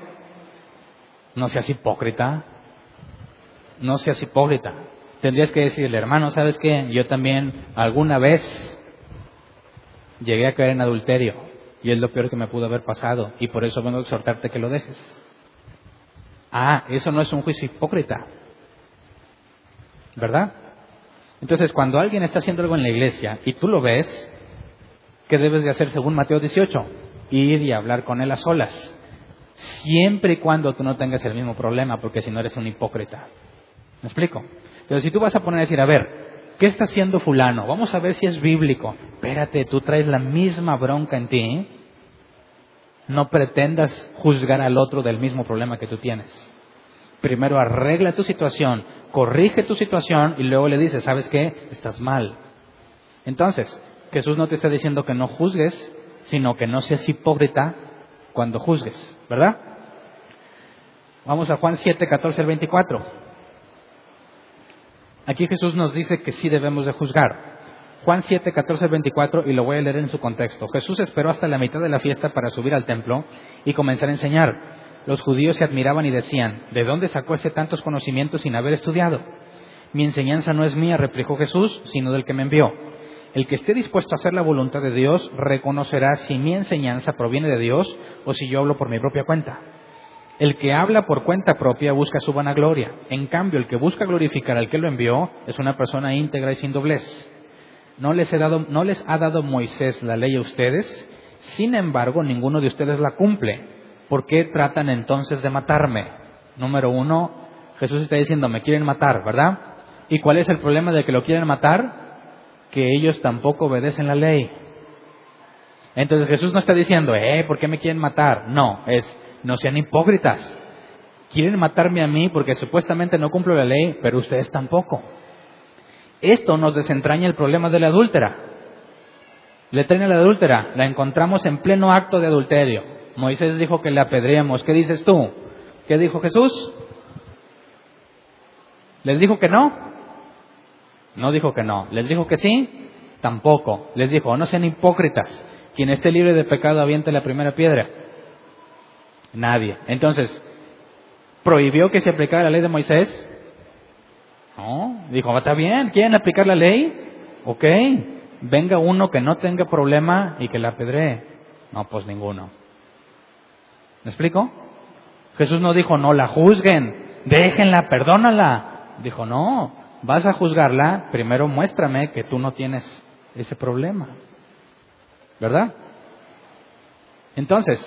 No seas hipócrita. No seas hipócrita. Tendrías que decirle, hermano, ¿sabes qué? Yo también alguna vez llegué a caer en adulterio y es lo peor que me pudo haber pasado y por eso vengo a exhortarte que lo dejes. Ah, eso no es un juicio hipócrita. ¿Verdad? Entonces, cuando alguien está haciendo algo en la iglesia y tú lo ves, ¿qué debes de hacer según Mateo 18? Ir y hablar con él a solas. Siempre y cuando tú no tengas el mismo problema, porque si no eres un hipócrita. ¿Me explico? Entonces, si tú vas a poner a decir, a ver, ¿qué está haciendo fulano? Vamos a ver si es bíblico. Espérate, tú traes la misma bronca en ti. No pretendas juzgar al otro del mismo problema que tú tienes. Primero arregla tu situación, corrige tu situación y luego le dices, ¿sabes qué? Estás mal. Entonces, Jesús no te está diciendo que no juzgues, sino que no seas hipócrita cuando juzgues, ¿verdad? Vamos a Juan 7, 14 al 24. Aquí Jesús nos dice que sí debemos de juzgar. Juan 7, 14 al 24, y lo voy a leer en su contexto. Jesús esperó hasta la mitad de la fiesta para subir al templo y comenzar a enseñar los judíos se admiraban y decían, ¿de dónde sacó este tantos conocimientos sin haber estudiado? Mi enseñanza no es mía, replicó Jesús, sino del que me envió. El que esté dispuesto a hacer la voluntad de Dios reconocerá si mi enseñanza proviene de Dios o si yo hablo por mi propia cuenta. El que habla por cuenta propia busca su vanagloria. En cambio, el que busca glorificar al que lo envió es una persona íntegra y sin doblez. No les, dado, no les ha dado Moisés la ley a ustedes, sin embargo, ninguno de ustedes la cumple. ¿Por qué tratan entonces de matarme? Número uno, Jesús está diciendo, me quieren matar, ¿verdad? ¿Y cuál es el problema de que lo quieren matar? Que ellos tampoco obedecen la ley. Entonces Jesús no está diciendo, eh, ¿por qué me quieren matar? No, es, no sean hipócritas. Quieren matarme a mí porque supuestamente no cumplo la ley, pero ustedes tampoco. Esto nos desentraña el problema de la adúltera. Le traen a la adúltera, la encontramos en pleno acto de adulterio. Moisés dijo que le apedreamos. ¿Qué dices tú? ¿Qué dijo Jesús? ¿Les dijo que no? No dijo que no. ¿Les dijo que sí? Tampoco. Les dijo, no sean hipócritas. Quien esté libre de pecado aviente la primera piedra. Nadie. Entonces, ¿prohibió que se aplicara la ley de Moisés? No. Dijo, está bien, ¿quieren aplicar la ley? Ok. Venga uno que no tenga problema y que la apedree. No, pues ninguno. ¿Me explico? Jesús no dijo, no la juzguen, déjenla, perdónala. Dijo, no, vas a juzgarla, primero muéstrame que tú no tienes ese problema. ¿Verdad? Entonces,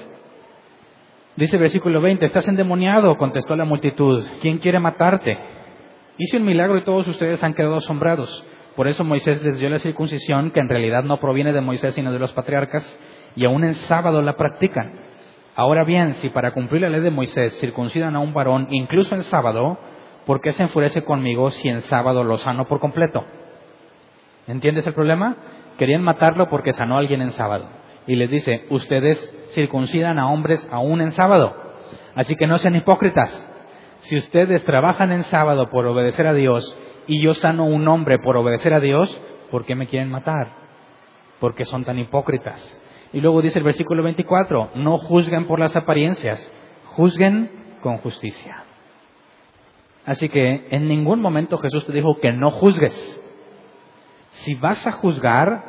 dice el versículo 20, estás endemoniado, contestó la multitud, ¿quién quiere matarte? Hice un milagro y todos ustedes han quedado asombrados. Por eso Moisés les dio la circuncisión, que en realidad no proviene de Moisés sino de los patriarcas, y aún en sábado la practican. Ahora bien, si para cumplir la ley de Moisés circuncidan a un varón incluso en sábado, ¿por qué se enfurece conmigo si en sábado lo sano por completo? ¿Entiendes el problema? Querían matarlo porque sanó a alguien en sábado. Y les dice, ustedes circuncidan a hombres aún en sábado. Así que no sean hipócritas. Si ustedes trabajan en sábado por obedecer a Dios y yo sano un hombre por obedecer a Dios, ¿por qué me quieren matar? Porque son tan hipócritas. Y luego dice el versículo 24, no juzguen por las apariencias, juzguen con justicia. Así que en ningún momento Jesús te dijo que no juzgues. Si vas a juzgar,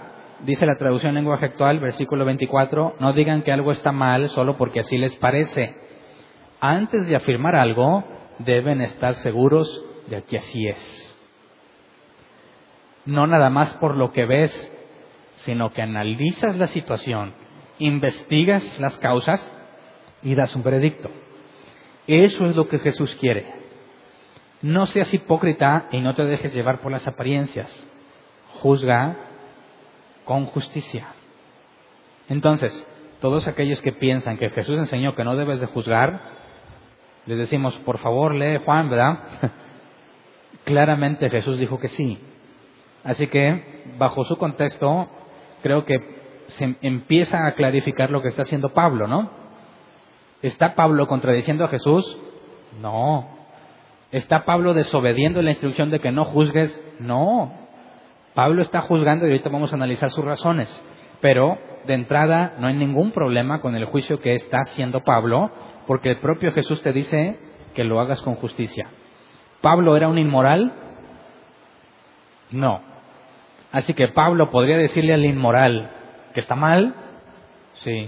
dice la traducción en lenguaje actual, versículo 24, no digan que algo está mal solo porque así les parece. Antes de afirmar algo, deben estar seguros de que así es. No nada más por lo que ves, sino que analizas la situación, investigas las causas y das un veredicto. Eso es lo que Jesús quiere. No seas hipócrita y no te dejes llevar por las apariencias. Juzga con justicia. Entonces, todos aquellos que piensan que Jesús enseñó que no debes de juzgar, les decimos, por favor, lee Juan, ¿verdad? *laughs* Claramente Jesús dijo que sí. Así que, bajo su contexto, creo que se empieza a clarificar lo que está haciendo Pablo, ¿no? ¿Está Pablo contradiciendo a Jesús? No. ¿Está Pablo desobediendo la instrucción de que no juzgues? No. Pablo está juzgando y ahorita vamos a analizar sus razones. Pero de entrada no hay ningún problema con el juicio que está haciendo Pablo, porque el propio Jesús te dice que lo hagas con justicia. ¿Pablo era un inmoral? No. Así que Pablo podría decirle al inmoral que está mal, sí,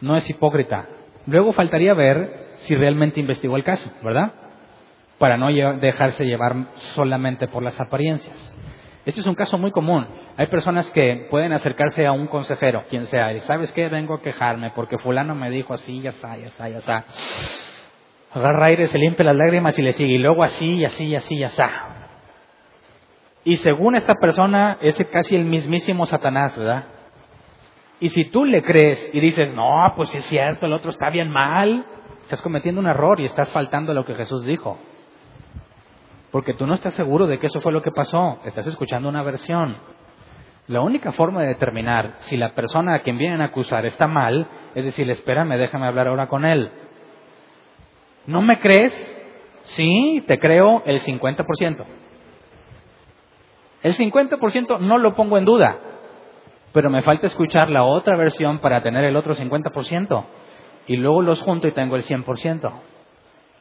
no es hipócrita. Luego faltaría ver si realmente investigó el caso, ¿verdad? Para no dejarse llevar solamente por las apariencias. Este es un caso muy común. Hay personas que pueden acercarse a un consejero, quien sea, y sabes qué, vengo a quejarme porque fulano me dijo así, ya está, ya está, ya está. Agarra aire, se limpia las lágrimas y le sigue, y luego así, y así, así, ya está. Y según esta persona, es casi el mismísimo Satanás, ¿verdad? Y si tú le crees y dices, no, pues es cierto, el otro está bien mal, estás cometiendo un error y estás faltando a lo que Jesús dijo. Porque tú no estás seguro de que eso fue lo que pasó, estás escuchando una versión. La única forma de determinar si la persona a quien vienen a acusar está mal es decir, espérame, déjame hablar ahora con él. ¿No me crees? Sí, te creo el 50%. El 50% no lo pongo en duda, pero me falta escuchar la otra versión para tener el otro 50%. Y luego los junto y tengo el 100%.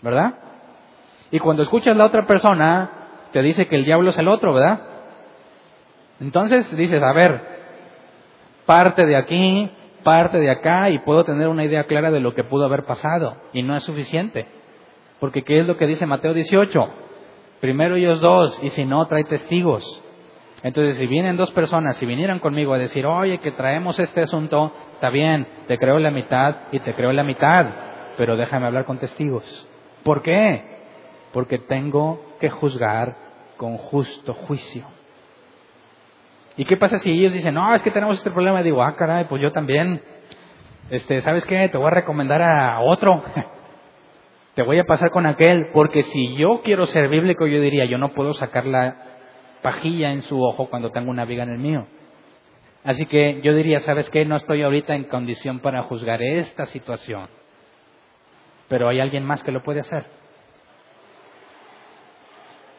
¿Verdad? Y cuando escuchas la otra persona, te dice que el diablo es el otro, ¿verdad? Entonces dices, a ver, parte de aquí, parte de acá, y puedo tener una idea clara de lo que pudo haber pasado. Y no es suficiente. Porque ¿qué es lo que dice Mateo 18? Primero ellos dos, y si no, trae testigos. Entonces, si vienen dos personas, si vinieran conmigo a decir, oye, que traemos este asunto, está bien, te creo la mitad y te creo la mitad, pero déjame hablar con testigos. ¿Por qué? porque tengo que juzgar con justo juicio. ¿Y qué pasa si ellos dicen, no, es que tenemos este problema? Digo, ah, caray, pues yo también. Este, ¿sabes qué? Te voy a recomendar a otro. *laughs* Te voy a pasar con aquel, porque si yo quiero ser bíblico, yo diría, yo no puedo sacar la pajilla en su ojo cuando tengo una viga en el mío. Así que yo diría, ¿sabes qué? No estoy ahorita en condición para juzgar esta situación. Pero hay alguien más que lo puede hacer.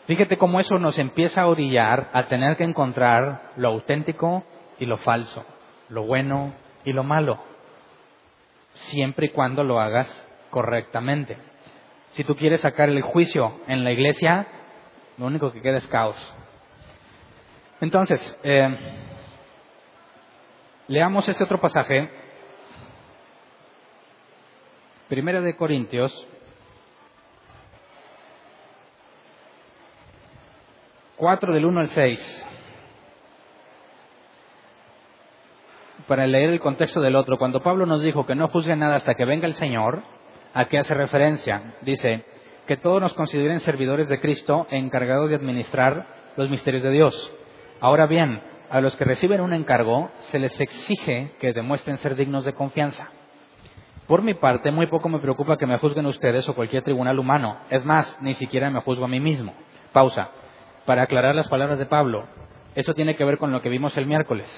Fíjate cómo eso nos empieza a orillar a tener que encontrar lo auténtico y lo falso, lo bueno y lo malo, siempre y cuando lo hagas correctamente. Si tú quieres sacar el juicio en la iglesia, lo único que queda es caos. Entonces, eh, leamos este otro pasaje, Primera de Corintios 4 del 1 al 6. Para leer el contexto del otro, cuando Pablo nos dijo que no juzgue nada hasta que venga el Señor, ¿a qué hace referencia? Dice, que todos nos consideren servidores de Cristo encargados de administrar los misterios de Dios. Ahora bien, a los que reciben un encargo se les exige que demuestren ser dignos de confianza. Por mi parte, muy poco me preocupa que me juzguen ustedes o cualquier tribunal humano. Es más, ni siquiera me juzgo a mí mismo. Pausa para aclarar las palabras de Pablo. Eso tiene que ver con lo que vimos el miércoles.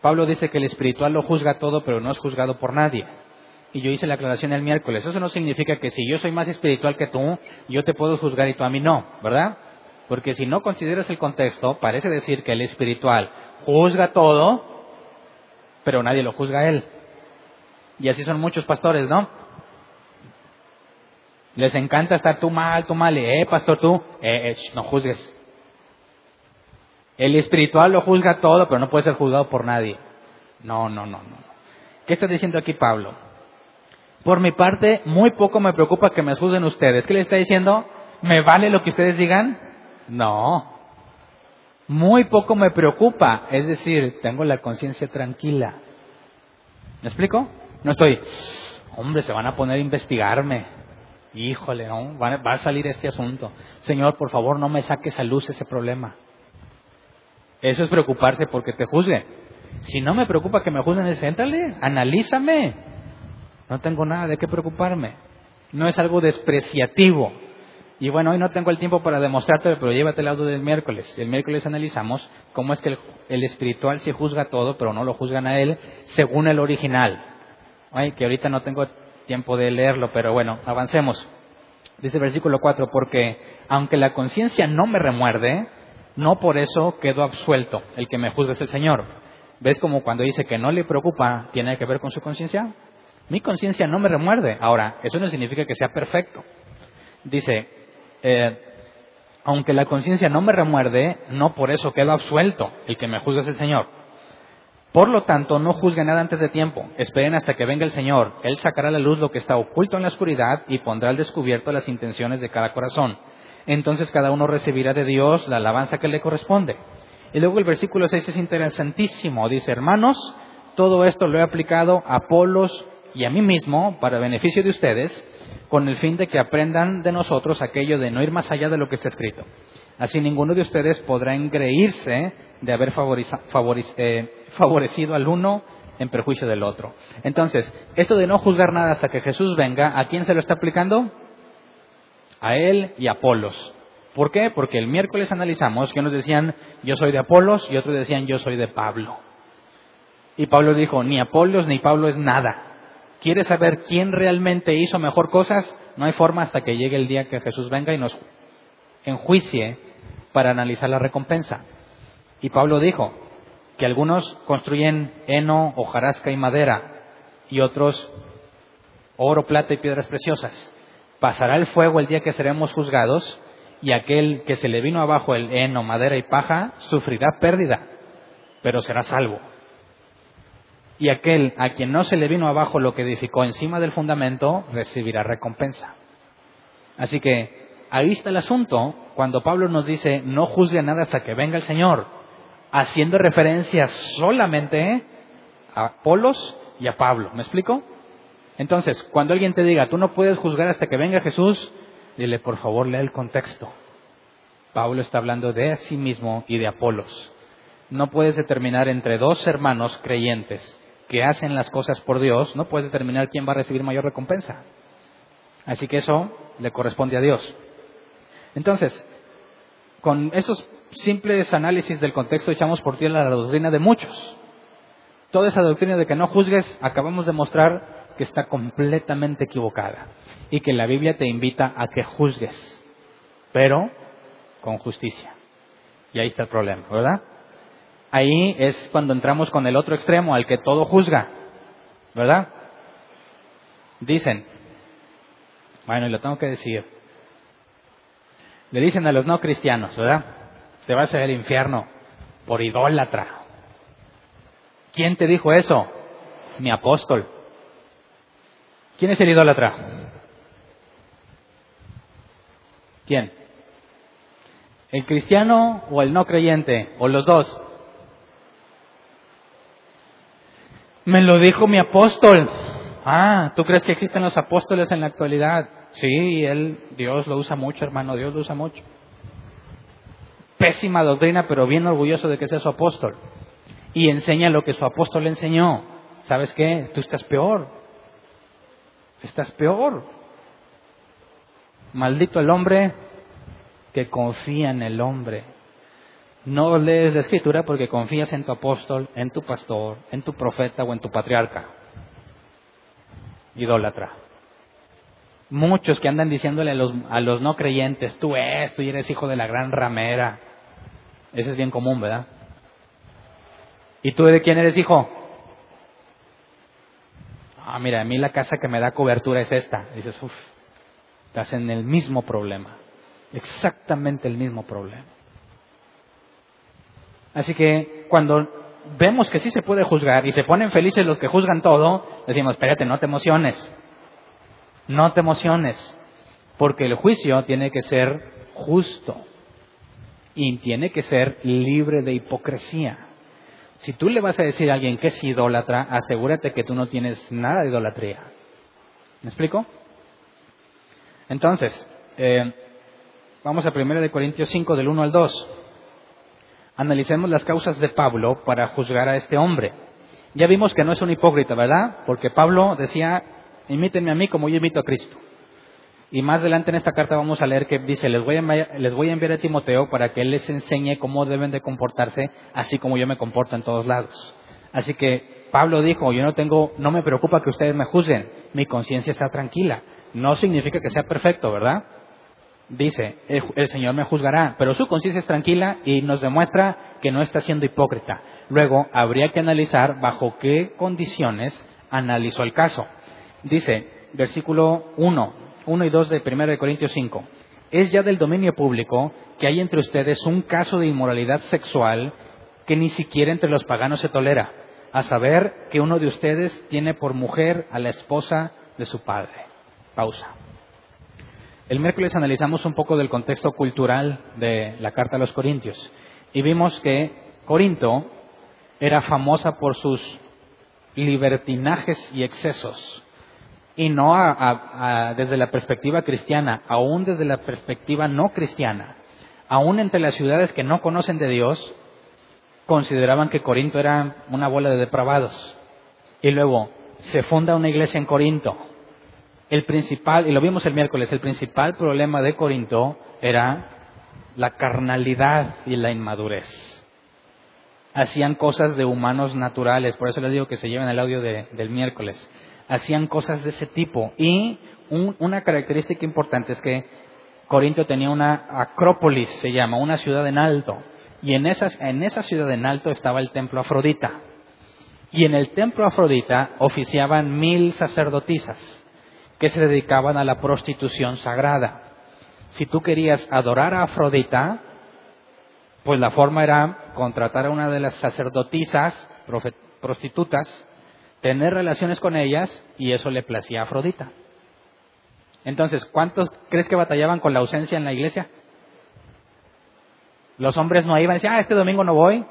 Pablo dice que el espiritual lo juzga todo, pero no es juzgado por nadie. Y yo hice la aclaración el miércoles. Eso no significa que si yo soy más espiritual que tú, yo te puedo juzgar y tú a mí no, ¿verdad? Porque si no consideras el contexto, parece decir que el espiritual juzga todo, pero nadie lo juzga a él. Y así son muchos pastores, ¿no? Les encanta estar tú mal, tú mal, eh, pastor, tú, eh, eh no juzgues. El espiritual lo juzga todo, pero no puede ser juzgado por nadie. No, no, no, no. ¿Qué está diciendo aquí Pablo? Por mi parte, muy poco me preocupa que me juzguen ustedes. ¿Qué le está diciendo? ¿Me vale lo que ustedes digan? No. Muy poco me preocupa. Es decir, tengo la conciencia tranquila. ¿Me explico? No estoy, hombre, se van a poner a investigarme. Híjole. Va, a salir este asunto. Señor, por favor, no me saques a luz ese problema. Eso es preocuparse porque te juzguen. Si no me preocupa que me juzguen, siéntale, analízame. No tengo nada de qué preocuparme. No es algo despreciativo. Y bueno, hoy no tengo el tiempo para demostrarte, pero llévate el audio del miércoles. El miércoles analizamos cómo es que el, el espiritual se juzga todo, pero no lo juzgan a él según el original. Ay, que ahorita no tengo tiempo de leerlo, pero bueno, avancemos. Dice el versículo 4, porque aunque la conciencia no me remuerde, no por eso quedo absuelto. El que me juzga es el Señor. ¿Ves como cuando dice que no le preocupa tiene que ver con su conciencia? Mi conciencia no me remuerde. Ahora, eso no significa que sea perfecto. Dice, eh, aunque la conciencia no me remuerde, no por eso quedo absuelto. El que me juzga es el Señor. Por lo tanto, no juzguen nada antes de tiempo. Esperen hasta que venga el Señor. Él sacará a la luz lo que está oculto en la oscuridad y pondrá al descubierto las intenciones de cada corazón. Entonces cada uno recibirá de Dios la alabanza que le corresponde. Y luego el versículo 6 es interesantísimo. Dice, hermanos, todo esto lo he aplicado a Apolos y a mí mismo para beneficio de ustedes, con el fin de que aprendan de nosotros aquello de no ir más allá de lo que está escrito. Así ninguno de ustedes podrá engreírse de haber eh, favorecido al uno en perjuicio del otro. Entonces, esto de no juzgar nada hasta que Jesús venga, ¿a quién se lo está aplicando? A él y a Apolos. ¿Por qué? Porque el miércoles analizamos que unos decían yo soy de Apolos y otros decían yo soy de Pablo. Y Pablo dijo, ni Apolos ni Pablo es nada. ¿Quieres saber quién realmente hizo mejor cosas? No hay forma hasta que llegue el día que Jesús venga y nos enjuicie para analizar la recompensa. Y Pablo dijo que algunos construyen heno, hojarasca y madera, y otros oro, plata y piedras preciosas. Pasará el fuego el día que seremos juzgados, y aquel que se le vino abajo el heno, madera y paja, sufrirá pérdida, pero será salvo. Y aquel a quien no se le vino abajo lo que edificó encima del fundamento, recibirá recompensa. Así que ahí está el asunto cuando Pablo nos dice, no juzgue nada hasta que venga el Señor, haciendo referencia solamente a Apolos y a Pablo. ¿Me explico? Entonces, cuando alguien te diga, tú no puedes juzgar hasta que venga Jesús, dile, por favor, lea el contexto. Pablo está hablando de sí mismo y de Apolos. No puedes determinar entre dos hermanos creyentes que hacen las cosas por Dios, no puedes determinar quién va a recibir mayor recompensa. Así que eso le corresponde a Dios. Entonces, con estos simples análisis del contexto echamos por tierra la doctrina de muchos. Toda esa doctrina de que no juzgues, acabamos de mostrar que está completamente equivocada y que la Biblia te invita a que juzgues, pero con justicia. Y ahí está el problema, ¿verdad? Ahí es cuando entramos con el otro extremo, al que todo juzga, ¿verdad? Dicen, bueno, y lo tengo que decir, le dicen a los no cristianos, ¿verdad? Te vas a ir al infierno por idólatra. ¿Quién te dijo eso? Mi apóstol. ¿Quién es el idólatra? ¿Quién? ¿El cristiano o el no creyente? ¿O los dos? Me lo dijo mi apóstol. Ah, ¿tú crees que existen los apóstoles en la actualidad? Sí, él, Dios lo usa mucho, hermano, Dios lo usa mucho. Pésima doctrina, pero bien orgulloso de que sea su apóstol. Y enseña lo que su apóstol le enseñó. ¿Sabes qué? Tú estás peor. Estás peor. Maldito el hombre que confía en el hombre. No lees la escritura porque confías en tu apóstol, en tu pastor, en tu profeta o en tu patriarca. Idólatra. Muchos que andan diciéndole a los, a los no creyentes, tú eres, tú eres hijo de la gran ramera. Eso es bien común, ¿verdad? ¿Y tú de quién eres hijo? Ah, mira, a mí la casa que me da cobertura es esta. dices, uff, estás en el mismo problema. Exactamente el mismo problema. Así que cuando vemos que sí se puede juzgar y se ponen felices los que juzgan todo, decimos, espérate, no te emociones. No te emociones. Porque el juicio tiene que ser justo y tiene que ser libre de hipocresía. Si tú le vas a decir a alguien que es idólatra, asegúrate que tú no tienes nada de idolatría. ¿Me explico? Entonces, eh, vamos a 1 Corintios 5 del 1 al 2. Analicemos las causas de Pablo para juzgar a este hombre. Ya vimos que no es un hipócrita, ¿verdad? Porque Pablo decía, imítenme a mí como yo imito a Cristo. Y más adelante en esta carta vamos a leer que dice, les voy, a enviar, les voy a enviar a Timoteo para que él les enseñe cómo deben de comportarse, así como yo me comporto en todos lados. Así que Pablo dijo, yo no tengo, no me preocupa que ustedes me juzguen, mi conciencia está tranquila. No significa que sea perfecto, ¿verdad? Dice, el, Señor me juzgará, pero su conciencia es tranquila y nos demuestra que no está siendo hipócrita. Luego, habría que analizar bajo qué condiciones analizó el caso. Dice, versículo 1, 1 y 2 de 1 Corintios 5. Es ya del dominio público que hay entre ustedes un caso de inmoralidad sexual que ni siquiera entre los paganos se tolera, a saber que uno de ustedes tiene por mujer a la esposa de su padre. Pausa. El miércoles analizamos un poco del contexto cultural de la carta a los Corintios y vimos que Corinto era famosa por sus libertinajes y excesos. Y no desde la perspectiva cristiana, aún desde la perspectiva no cristiana, aún entre las ciudades que no conocen de Dios, consideraban que Corinto era una bola de depravados. Y luego se funda una iglesia en Corinto el principal, y lo vimos el miércoles, el principal problema de Corinto era la carnalidad y la inmadurez. Hacían cosas de humanos naturales, por eso les digo que se lleven el audio del miércoles. Hacían cosas de ese tipo. Y una característica importante es que Corinto tenía una acrópolis, se llama, una ciudad en alto. Y en, en esa ciudad en alto estaba el templo Afrodita. Y en el templo Afrodita oficiaban mil sacerdotisas que se dedicaban a la prostitución sagrada. Si tú querías adorar a Afrodita, pues la forma era contratar a una de las sacerdotisas, prostitutas, tener relaciones con ellas y eso le placía a Afrodita. Entonces, ¿cuántos crees que batallaban con la ausencia en la iglesia? Los hombres no iban decían, ah, este domingo no voy.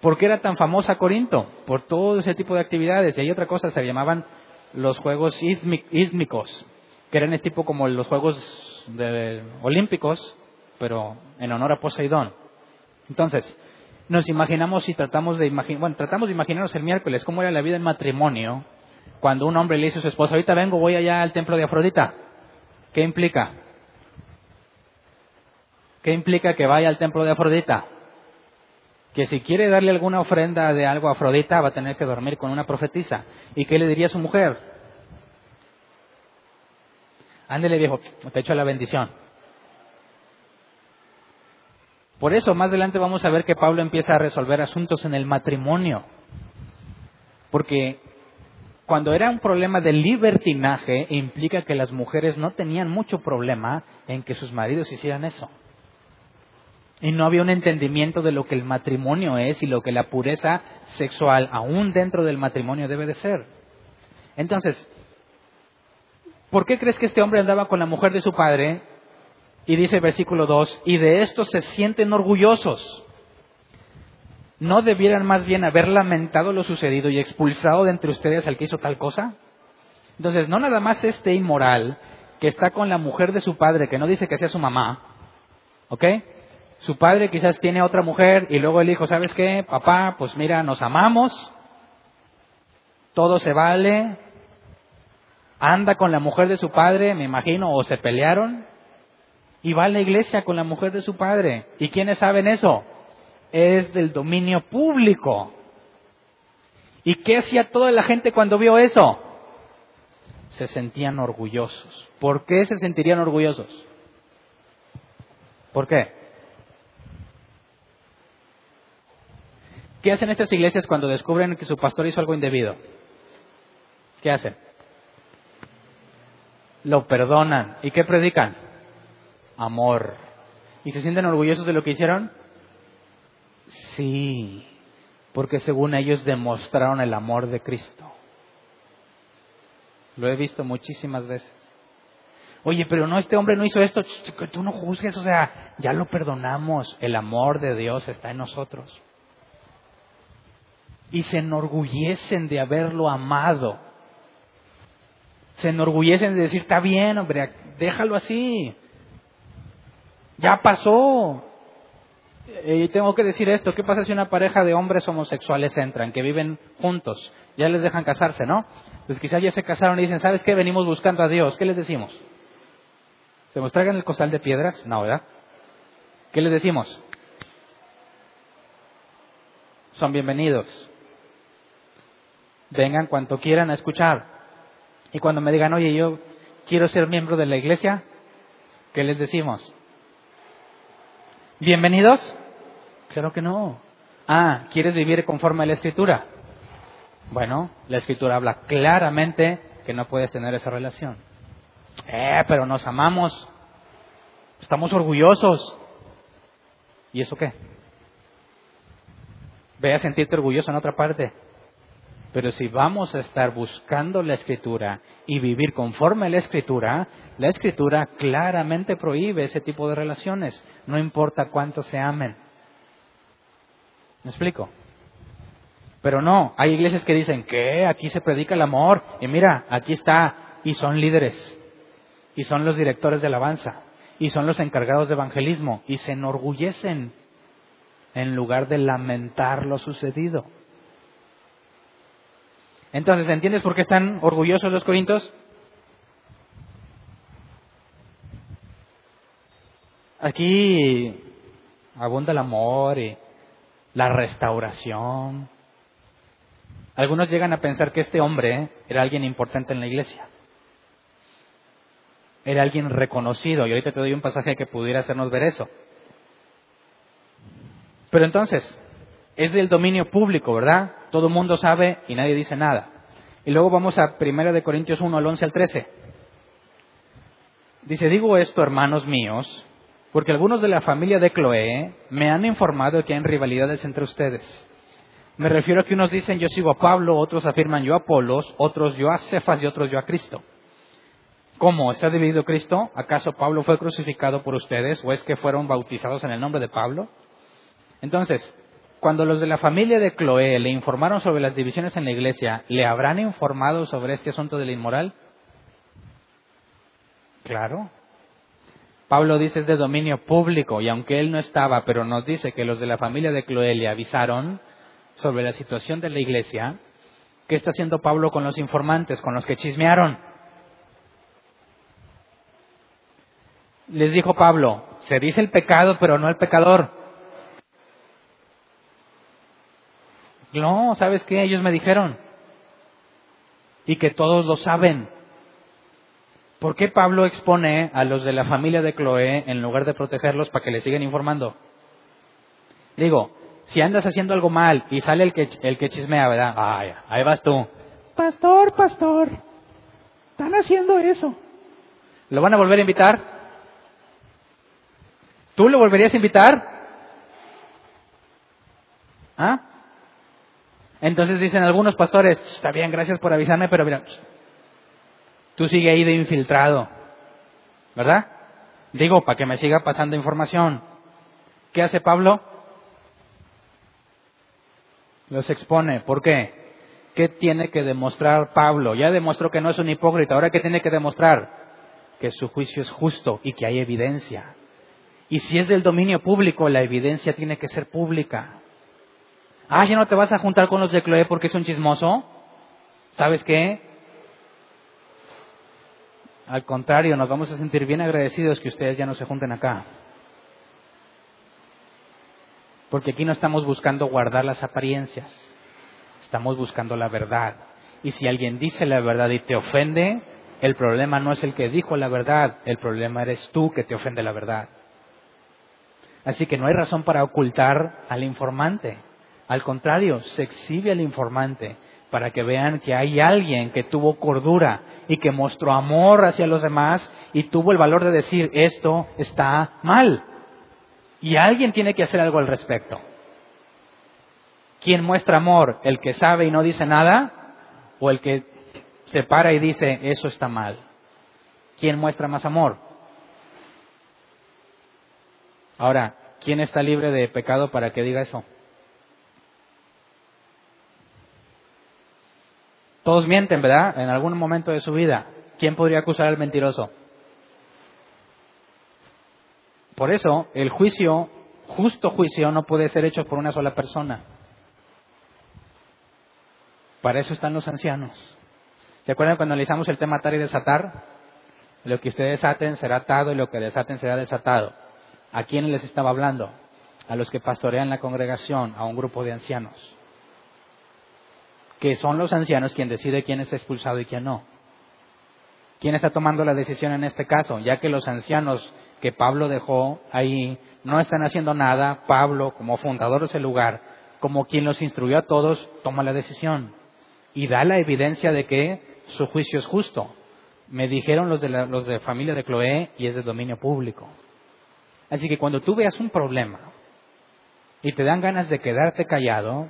¿Por qué era tan famosa Corinto? Por todo ese tipo de actividades. Y hay otra cosa, se llamaban los Juegos Ísmicos, que eran este tipo como los Juegos Olímpicos, pero en honor a Poseidón. Entonces, nos imaginamos y tratamos de imaginar, bueno, tratamos de imaginarnos el miércoles cómo era la vida en matrimonio cuando un hombre le dice a su esposa, ahorita vengo, voy allá al templo de Afrodita. ¿Qué implica? ¿Qué implica que vaya al templo de Afrodita? Que si quiere darle alguna ofrenda de algo a Afrodita va a tener que dormir con una profetisa. ¿Y qué le diría a su mujer? Ándele viejo, te echo la bendición. Por eso más adelante vamos a ver que Pablo empieza a resolver asuntos en el matrimonio. Porque cuando era un problema de libertinaje implica que las mujeres no tenían mucho problema en que sus maridos hicieran eso. Y no había un entendimiento de lo que el matrimonio es y lo que la pureza sexual, aún dentro del matrimonio, debe de ser. Entonces, ¿por qué crees que este hombre andaba con la mujer de su padre? Y dice el versículo 2, y de esto se sienten orgullosos. ¿No debieran más bien haber lamentado lo sucedido y expulsado de entre ustedes al que hizo tal cosa? Entonces, no nada más este inmoral que está con la mujer de su padre, que no dice que sea su mamá, ¿ok? Su padre quizás tiene otra mujer y luego el hijo, ¿sabes qué? Papá, pues mira, nos amamos, todo se vale, anda con la mujer de su padre, me imagino, o se pelearon, y va a la iglesia con la mujer de su padre. ¿Y quiénes saben eso? Es del dominio público. ¿Y qué hacía toda la gente cuando vio eso? Se sentían orgullosos. ¿Por qué se sentirían orgullosos? ¿Por qué? ¿Qué hacen estas iglesias cuando descubren que su pastor hizo algo indebido? ¿Qué hacen? Lo perdonan. ¿Y qué predican? Amor. ¿Y se sienten orgullosos de lo que hicieron? Sí, porque según ellos demostraron el amor de Cristo. Lo he visto muchísimas veces. Oye, pero no, este hombre no hizo esto. Tú no juzgues, o sea, ya lo perdonamos. El amor de Dios está en nosotros. Y se enorgullecen de haberlo amado. Se enorgullecen de decir, está bien, hombre, déjalo así. Ya pasó. Y tengo que decir esto, ¿qué pasa si una pareja de hombres homosexuales entran, que viven juntos? Ya les dejan casarse, ¿no? Pues quizás ya se casaron y dicen, ¿sabes qué? Venimos buscando a Dios. ¿Qué les decimos? ¿Se nos traigan el costal de piedras? No, ¿verdad? ¿Qué les decimos? Son bienvenidos. Vengan cuanto quieran a escuchar. Y cuando me digan, oye, yo quiero ser miembro de la iglesia, ¿qué les decimos? ¿Bienvenidos? Claro que no. Ah, ¿quieres vivir conforme a la escritura? Bueno, la escritura habla claramente que no puedes tener esa relación. Eh, pero nos amamos. Estamos orgullosos. ¿Y eso qué? Ve a sentirte orgulloso en otra parte. Pero si vamos a estar buscando la escritura y vivir conforme a la escritura, la escritura claramente prohíbe ese tipo de relaciones, no importa cuánto se amen. ¿Me explico? Pero no, hay iglesias que dicen que aquí se predica el amor y mira, aquí está, y son líderes y son los directores de alabanza y son los encargados de evangelismo y se enorgullecen en lugar de lamentar lo sucedido. Entonces, ¿entiendes por qué están orgullosos los corintios? Aquí abunda el amor y la restauración. Algunos llegan a pensar que este hombre era alguien importante en la iglesia era alguien reconocido. Y ahorita te doy un pasaje que pudiera hacernos ver eso. Pero entonces, es del dominio público, ¿verdad? Todo el mundo sabe y nadie dice nada. Y luego vamos a 1 de Corintios 1 al 11 al 13. Dice, digo esto, hermanos míos, porque algunos de la familia de Cloé me han informado que hay rivalidades entre ustedes. Me refiero a que unos dicen yo sigo a Pablo, otros afirman yo a Apolos, otros yo a Cefas y otros yo a Cristo. ¿Cómo está dividido Cristo? ¿Acaso Pablo fue crucificado por ustedes o es que fueron bautizados en el nombre de Pablo? Entonces, cuando los de la familia de Cloé le informaron sobre las divisiones en la iglesia, ¿le habrán informado sobre este asunto de la inmoral? Claro. Pablo dice es de dominio público y aunque él no estaba, pero nos dice que los de la familia de Cloé le avisaron sobre la situación de la iglesia, ¿qué está haciendo Pablo con los informantes, con los que chismearon? les dijo Pablo, se dice el pecado, pero no el pecador. No, ¿sabes qué? Ellos me dijeron. Y que todos lo saben. ¿Por qué Pablo expone a los de la familia de Cloé en lugar de protegerlos para que le sigan informando? Digo, si andas haciendo algo mal y sale el que, el que chismea, ¿verdad? Ay, ahí vas tú. Pastor, pastor, están haciendo eso. ¿Lo van a volver a invitar? ¿Tú lo volverías a invitar? ¿Ah? Entonces dicen algunos pastores, está bien, gracias por avisarme, pero mira, tú sigue ahí de infiltrado, ¿verdad? Digo, para que me siga pasando información. ¿Qué hace Pablo? Los expone. ¿Por qué? ¿Qué tiene que demostrar Pablo? Ya demostró que no es un hipócrita. Ahora, ¿qué tiene que demostrar? Que su juicio es justo y que hay evidencia. Y si es del dominio público, la evidencia tiene que ser pública. Ah, ya no te vas a juntar con los de Chloe porque es un chismoso. ¿Sabes qué? Al contrario, nos vamos a sentir bien agradecidos que ustedes ya no se junten acá. Porque aquí no estamos buscando guardar las apariencias, estamos buscando la verdad. Y si alguien dice la verdad y te ofende, el problema no es el que dijo la verdad, el problema eres tú que te ofende la verdad. Así que no hay razón para ocultar al informante. Al contrario, se exhibe al informante para que vean que hay alguien que tuvo cordura y que mostró amor hacia los demás y tuvo el valor de decir esto está mal. Y alguien tiene que hacer algo al respecto. ¿Quién muestra amor? ¿El que sabe y no dice nada? ¿O el que se para y dice, eso está mal. ¿Quién muestra más amor? Ahora, ¿quién está libre de pecado para que diga eso? Todos mienten, ¿verdad? En algún momento de su vida. ¿Quién podría acusar al mentiroso? Por eso, el juicio, justo juicio, no puede ser hecho por una sola persona. Para eso están los ancianos. ¿Se acuerdan cuando analizamos el tema atar y desatar? Lo que ustedes aten será atado y lo que desaten será desatado. ¿A quién les estaba hablando? A los que pastorean la congregación, a un grupo de ancianos. Que son los ancianos quien decide quién es expulsado y quién no. ¿Quién está tomando la decisión en este caso? Ya que los ancianos que Pablo dejó ahí no están haciendo nada, Pablo, como fundador de ese lugar, como quien los instruyó a todos, toma la decisión y da la evidencia de que su juicio es justo. Me dijeron los de, la, los de familia de Cloé y es de dominio público. Así que cuando tú veas un problema y te dan ganas de quedarte callado,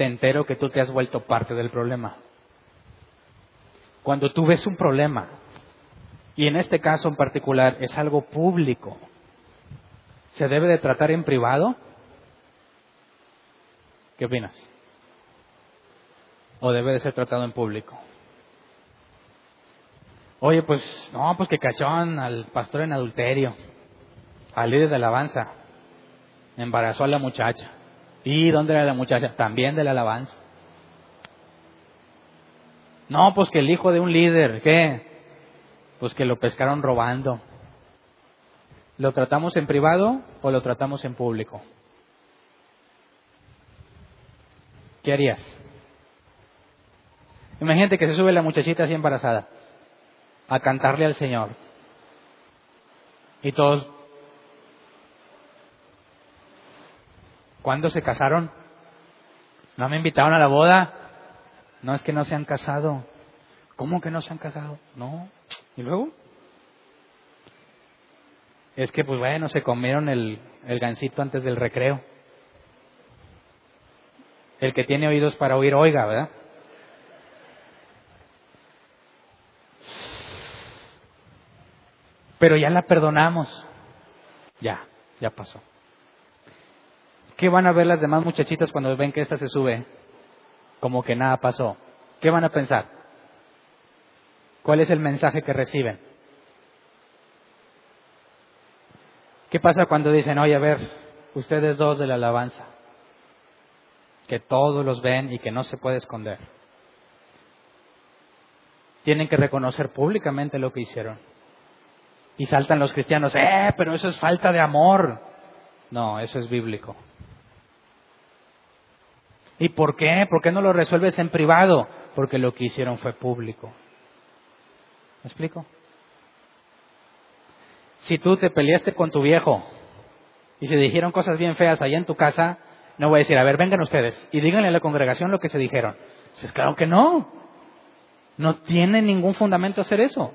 te entero que tú te has vuelto parte del problema. Cuando tú ves un problema, y en este caso en particular es algo público, ¿se debe de tratar en privado? ¿Qué opinas? ¿O debe de ser tratado en público? Oye, pues, no, pues que cachón al pastor en adulterio al líder de alabanza. Embarazó a la muchacha. ¿Y dónde era la muchacha? También de la alabanza. No, pues que el hijo de un líder, ¿qué? Pues que lo pescaron robando. ¿Lo tratamos en privado o lo tratamos en público? ¿Qué harías? Imagínate que se sube la muchachita así embarazada a cantarle al Señor. Y todos, ¿Cuándo se casaron? ¿No me invitaron a la boda? No es que no se han casado. ¿Cómo que no se han casado? No. ¿Y luego? Es que, pues bueno, se comieron el, el gansito antes del recreo. El que tiene oídos para oír, oiga, ¿verdad? Pero ya la perdonamos. Ya, ya pasó. ¿Qué van a ver las demás muchachitas cuando ven que esta se sube? Como que nada pasó. ¿Qué van a pensar? ¿Cuál es el mensaje que reciben? ¿Qué pasa cuando dicen, oye, a ver, ustedes dos de la alabanza, que todos los ven y que no se puede esconder? Tienen que reconocer públicamente lo que hicieron. Y saltan los cristianos, eh, pero eso es falta de amor. No, eso es bíblico. ¿Y por qué? ¿Por qué no lo resuelves en privado? Porque lo que hicieron fue público. ¿Me explico? Si tú te peleaste con tu viejo y se dijeron cosas bien feas allá en tu casa, no voy a decir, a ver, vengan ustedes y díganle a la congregación lo que se dijeron. Pues claro que no. No tiene ningún fundamento hacer eso.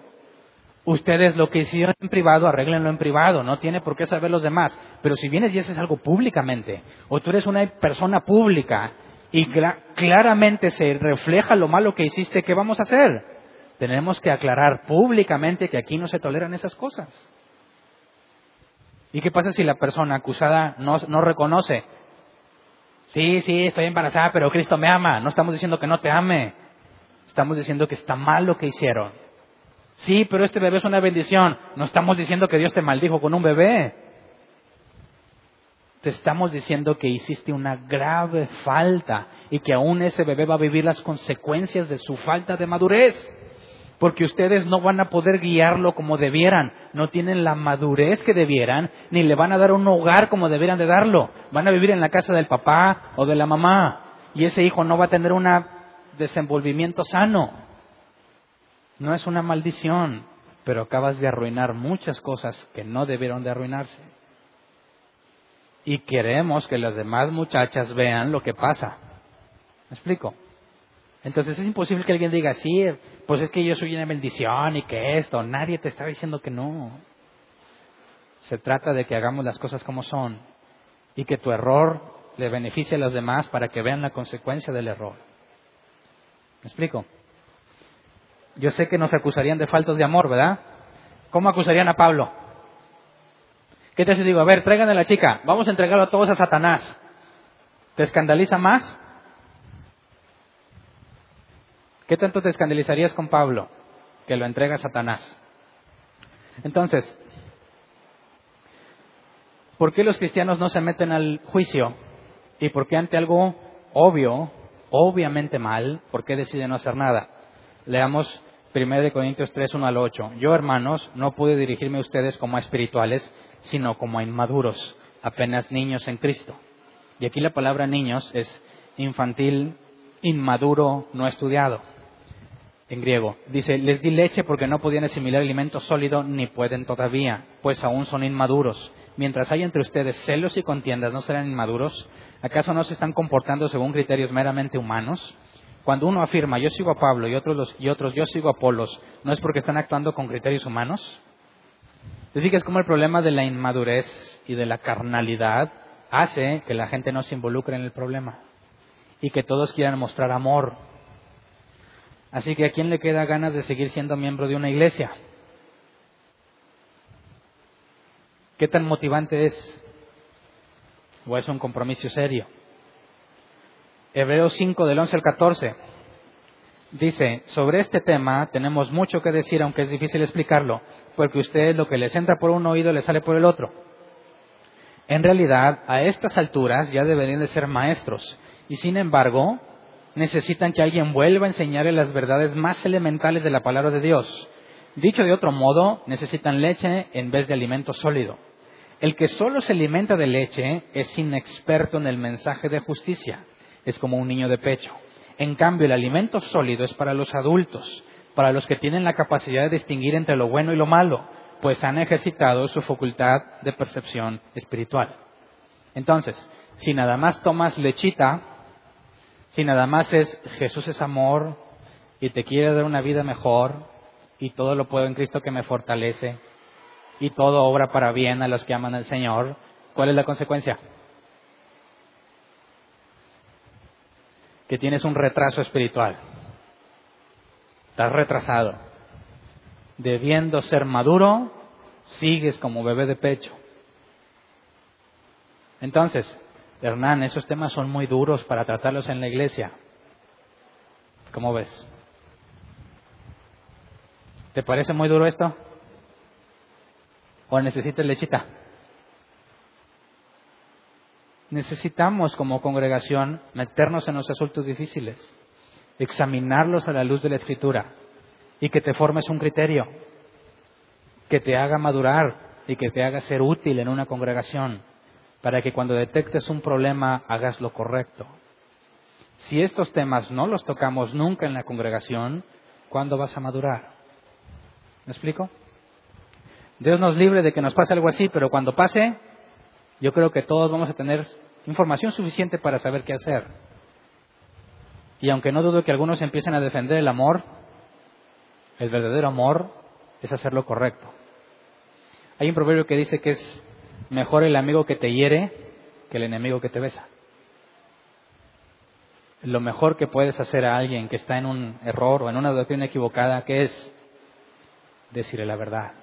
Ustedes lo que hicieron en privado, arréglenlo en privado, no tiene por qué saber los demás. Pero si vienes y haces algo públicamente, o tú eres una persona pública y claramente se refleja lo malo que hiciste, ¿qué vamos a hacer? Tenemos que aclarar públicamente que aquí no se toleran esas cosas. ¿Y qué pasa si la persona acusada no, no reconoce? Sí, sí, estoy embarazada, pero Cristo me ama. No estamos diciendo que no te ame. Estamos diciendo que está mal lo que hicieron. Sí, pero este bebé es una bendición. No estamos diciendo que Dios te maldijo con un bebé estamos diciendo que hiciste una grave falta y que aún ese bebé va a vivir las consecuencias de su falta de madurez. Porque ustedes no van a poder guiarlo como debieran, no tienen la madurez que debieran, ni le van a dar un hogar como debieran de darlo. Van a vivir en la casa del papá o de la mamá y ese hijo no va a tener un desenvolvimiento sano. No es una maldición, pero acabas de arruinar muchas cosas que no debieron de arruinarse y queremos que las demás muchachas vean lo que pasa. ¿Me explico? Entonces es imposible que alguien diga, sí, pues es que yo soy una bendición y que esto, nadie te está diciendo que no. Se trata de que hagamos las cosas como son y que tu error le beneficie a los demás para que vean la consecuencia del error. ¿Me explico? Yo sé que nos acusarían de faltos de amor, ¿verdad? ¿Cómo acusarían a Pablo? ¿Qué te digo? A ver, traigan a la chica, vamos a entregarlo a todos a Satanás. ¿Te escandaliza más? ¿Qué tanto te escandalizarías con Pablo que lo entrega a Satanás? Entonces, ¿por qué los cristianos no se meten al juicio? ¿Y por qué ante algo obvio, obviamente mal, por qué deciden no hacer nada? Leamos 1 Corintios 3, 1 al 8. Yo, hermanos, no pude dirigirme a ustedes como a espirituales, sino como inmaduros, apenas niños en Cristo. Y aquí la palabra niños es infantil, inmaduro, no estudiado en griego. Dice, les di leche porque no podían asimilar alimento sólido ni pueden todavía, pues aún son inmaduros. Mientras hay entre ustedes celos y contiendas, ¿no serán inmaduros? ¿Acaso no se están comportando según criterios meramente humanos? Cuando uno afirma yo sigo a Pablo y otros, y otros yo sigo a Apolos, ¿no es porque están actuando con criterios humanos? Que es como el problema de la inmadurez y de la carnalidad hace que la gente no se involucre en el problema y que todos quieran mostrar amor, Así que ¿a quién le queda ganas de seguir siendo miembro de una iglesia? ¿Qué tan motivante es? ¿O es un compromiso serio? Hebreos 5 del 11 al 14 dice, sobre este tema tenemos mucho que decir, aunque es difícil explicarlo, porque ustedes lo que les entra por un oído les sale por el otro. En realidad, a estas alturas ya deberían de ser maestros, y sin embargo, necesitan que alguien vuelva a enseñarles las verdades más elementales de la palabra de Dios. Dicho de otro modo, necesitan leche en vez de alimento sólido. El que solo se alimenta de leche es inexperto en el mensaje de justicia. Es como un niño de pecho. En cambio, el alimento sólido es para los adultos, para los que tienen la capacidad de distinguir entre lo bueno y lo malo, pues han ejercitado su facultad de percepción espiritual. Entonces, si nada más tomas lechita, si nada más es Jesús es amor y te quiere dar una vida mejor y todo lo puedo en Cristo que me fortalece y todo obra para bien a los que aman al Señor, ¿cuál es la consecuencia? Que tienes un retraso espiritual. Estás retrasado. Debiendo ser maduro, sigues como bebé de pecho. Entonces, Hernán, esos temas son muy duros para tratarlos en la iglesia. ¿Cómo ves? ¿Te parece muy duro esto? ¿O necesitas lechita? Necesitamos como congregación meternos en los asuntos difíciles, examinarlos a la luz de la escritura y que te formes un criterio, que te haga madurar y que te haga ser útil en una congregación para que cuando detectes un problema hagas lo correcto. Si estos temas no los tocamos nunca en la congregación, ¿cuándo vas a madurar? ¿Me explico? Dios nos libre de que nos pase algo así, pero cuando pase, yo creo que todos vamos a tener información suficiente para saber qué hacer. Y aunque no dudo que algunos empiecen a defender el amor, el verdadero amor es hacer lo correcto. Hay un proverbio que dice que es Mejor el amigo que te hiere que el enemigo que te besa. Lo mejor que puedes hacer a alguien que está en un error o en una doctrina equivocada, que es decirle la verdad.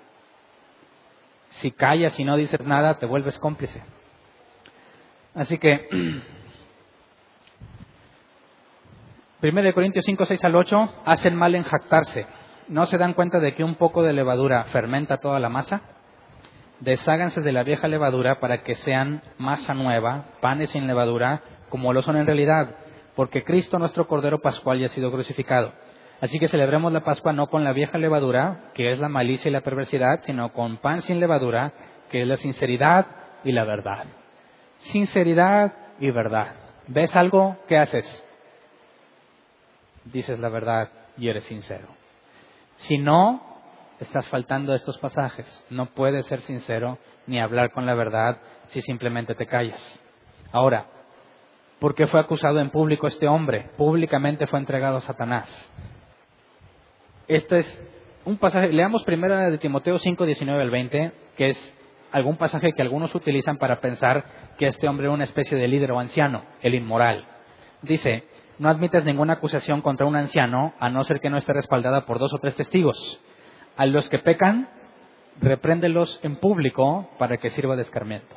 Si callas y no dices nada, te vuelves cómplice. Así que, *clears throat* 1 Corintios 5, 6 al 8, hacen mal en jactarse. ¿No se dan cuenta de que un poco de levadura fermenta toda la masa? desháganse de la vieja levadura para que sean masa nueva, panes sin levadura, como lo son en realidad, porque Cristo nuestro Cordero Pascual ya ha sido crucificado. Así que celebremos la Pascua no con la vieja levadura, que es la malicia y la perversidad, sino con pan sin levadura, que es la sinceridad y la verdad. Sinceridad y verdad. ¿Ves algo? ¿Qué haces? Dices la verdad y eres sincero. Si no, estás faltando estos pasajes. No puedes ser sincero ni hablar con la verdad si simplemente te callas. Ahora, ¿por qué fue acusado en público este hombre? Públicamente fue entregado a Satanás. Este es un pasaje, leamos primero de Timoteo 5, 19 al 20, que es algún pasaje que algunos utilizan para pensar que este hombre era una especie de líder o anciano, el inmoral. Dice, no admites ninguna acusación contra un anciano a no ser que no esté respaldada por dos o tres testigos. A los que pecan, repréndelos en público para que sirva de escarmiento.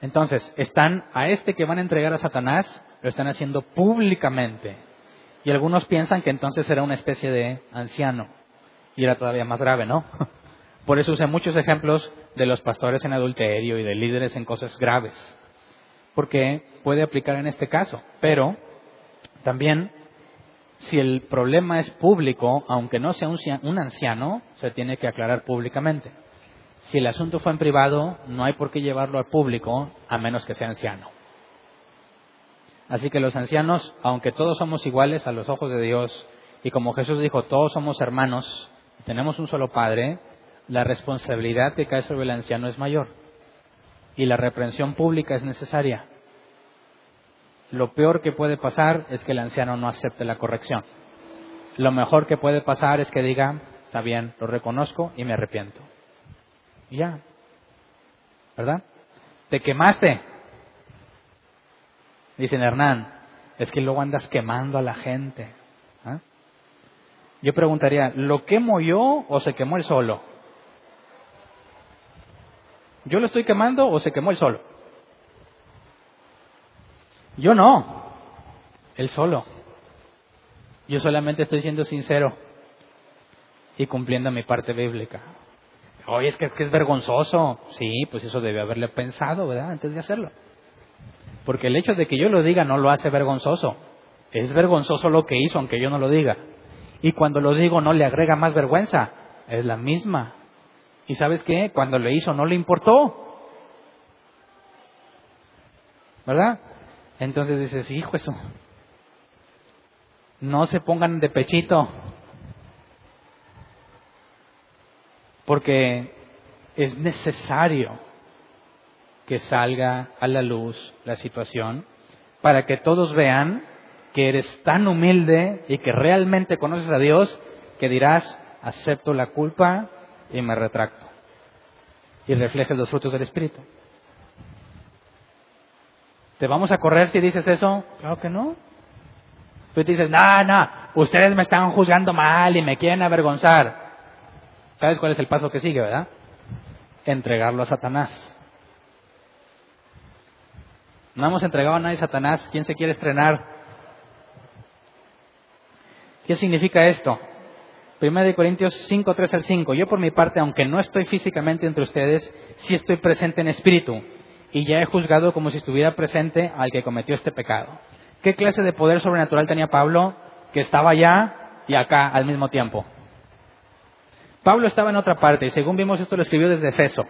Entonces, están a este que van a entregar a Satanás, lo están haciendo públicamente. Y algunos piensan que entonces será una especie de anciano. Y era todavía más grave, ¿no? *laughs* Por eso usé muchos ejemplos de los pastores en adulterio y de líderes en cosas graves. Porque puede aplicar en este caso. Pero también, si el problema es público, aunque no sea un anciano, se tiene que aclarar públicamente. Si el asunto fue en privado, no hay por qué llevarlo al público a menos que sea anciano. Así que los ancianos, aunque todos somos iguales a los ojos de Dios, y como Jesús dijo, todos somos hermanos, tenemos un solo Padre, la responsabilidad que cae sobre el anciano es mayor. Y la reprensión pública es necesaria. Lo peor que puede pasar es que el anciano no acepte la corrección. Lo mejor que puede pasar es que diga, está bien, lo reconozco y me arrepiento. Y ya. ¿Verdad? Te quemaste. Dicen Hernán, es que luego andas quemando a la gente. ¿ah? Yo preguntaría, ¿lo quemo yo o se quemó el solo? ¿Yo lo estoy quemando o se quemó el solo? Yo no, el solo. Yo solamente estoy siendo sincero y cumpliendo mi parte bíblica. Oye, es que, es vergonzoso. Sí, pues eso debe haberle pensado, ¿verdad? Antes de hacerlo. Porque el hecho de que yo lo diga no lo hace vergonzoso. Es vergonzoso lo que hizo, aunque yo no lo diga. Y cuando lo digo no le agrega más vergüenza. Es la misma. ¿Y sabes qué? Cuando le hizo no le importó. ¿Verdad? Entonces dices, hijo eso. No se pongan de pechito. porque es necesario que salga a la luz la situación para que todos vean que eres tan humilde y que realmente conoces a Dios que dirás, acepto la culpa y me retracto. Y reflejes los frutos del Espíritu. ¿Te vamos a correr si dices eso? Claro que no. Tú dices, no, no, ustedes me están juzgando mal y me quieren avergonzar. ¿Sabes cuál es el paso que sigue, verdad? Entregarlo a Satanás. No hemos entregado a nadie a Satanás. ¿Quién se quiere estrenar? ¿Qué significa esto? 1 Corintios 5, 3 al 5. Yo por mi parte, aunque no estoy físicamente entre ustedes, sí estoy presente en espíritu y ya he juzgado como si estuviera presente al que cometió este pecado. ¿Qué clase de poder sobrenatural tenía Pablo que estaba allá y acá al mismo tiempo? Pablo estaba en otra parte y según vimos esto lo escribió desde Efeso.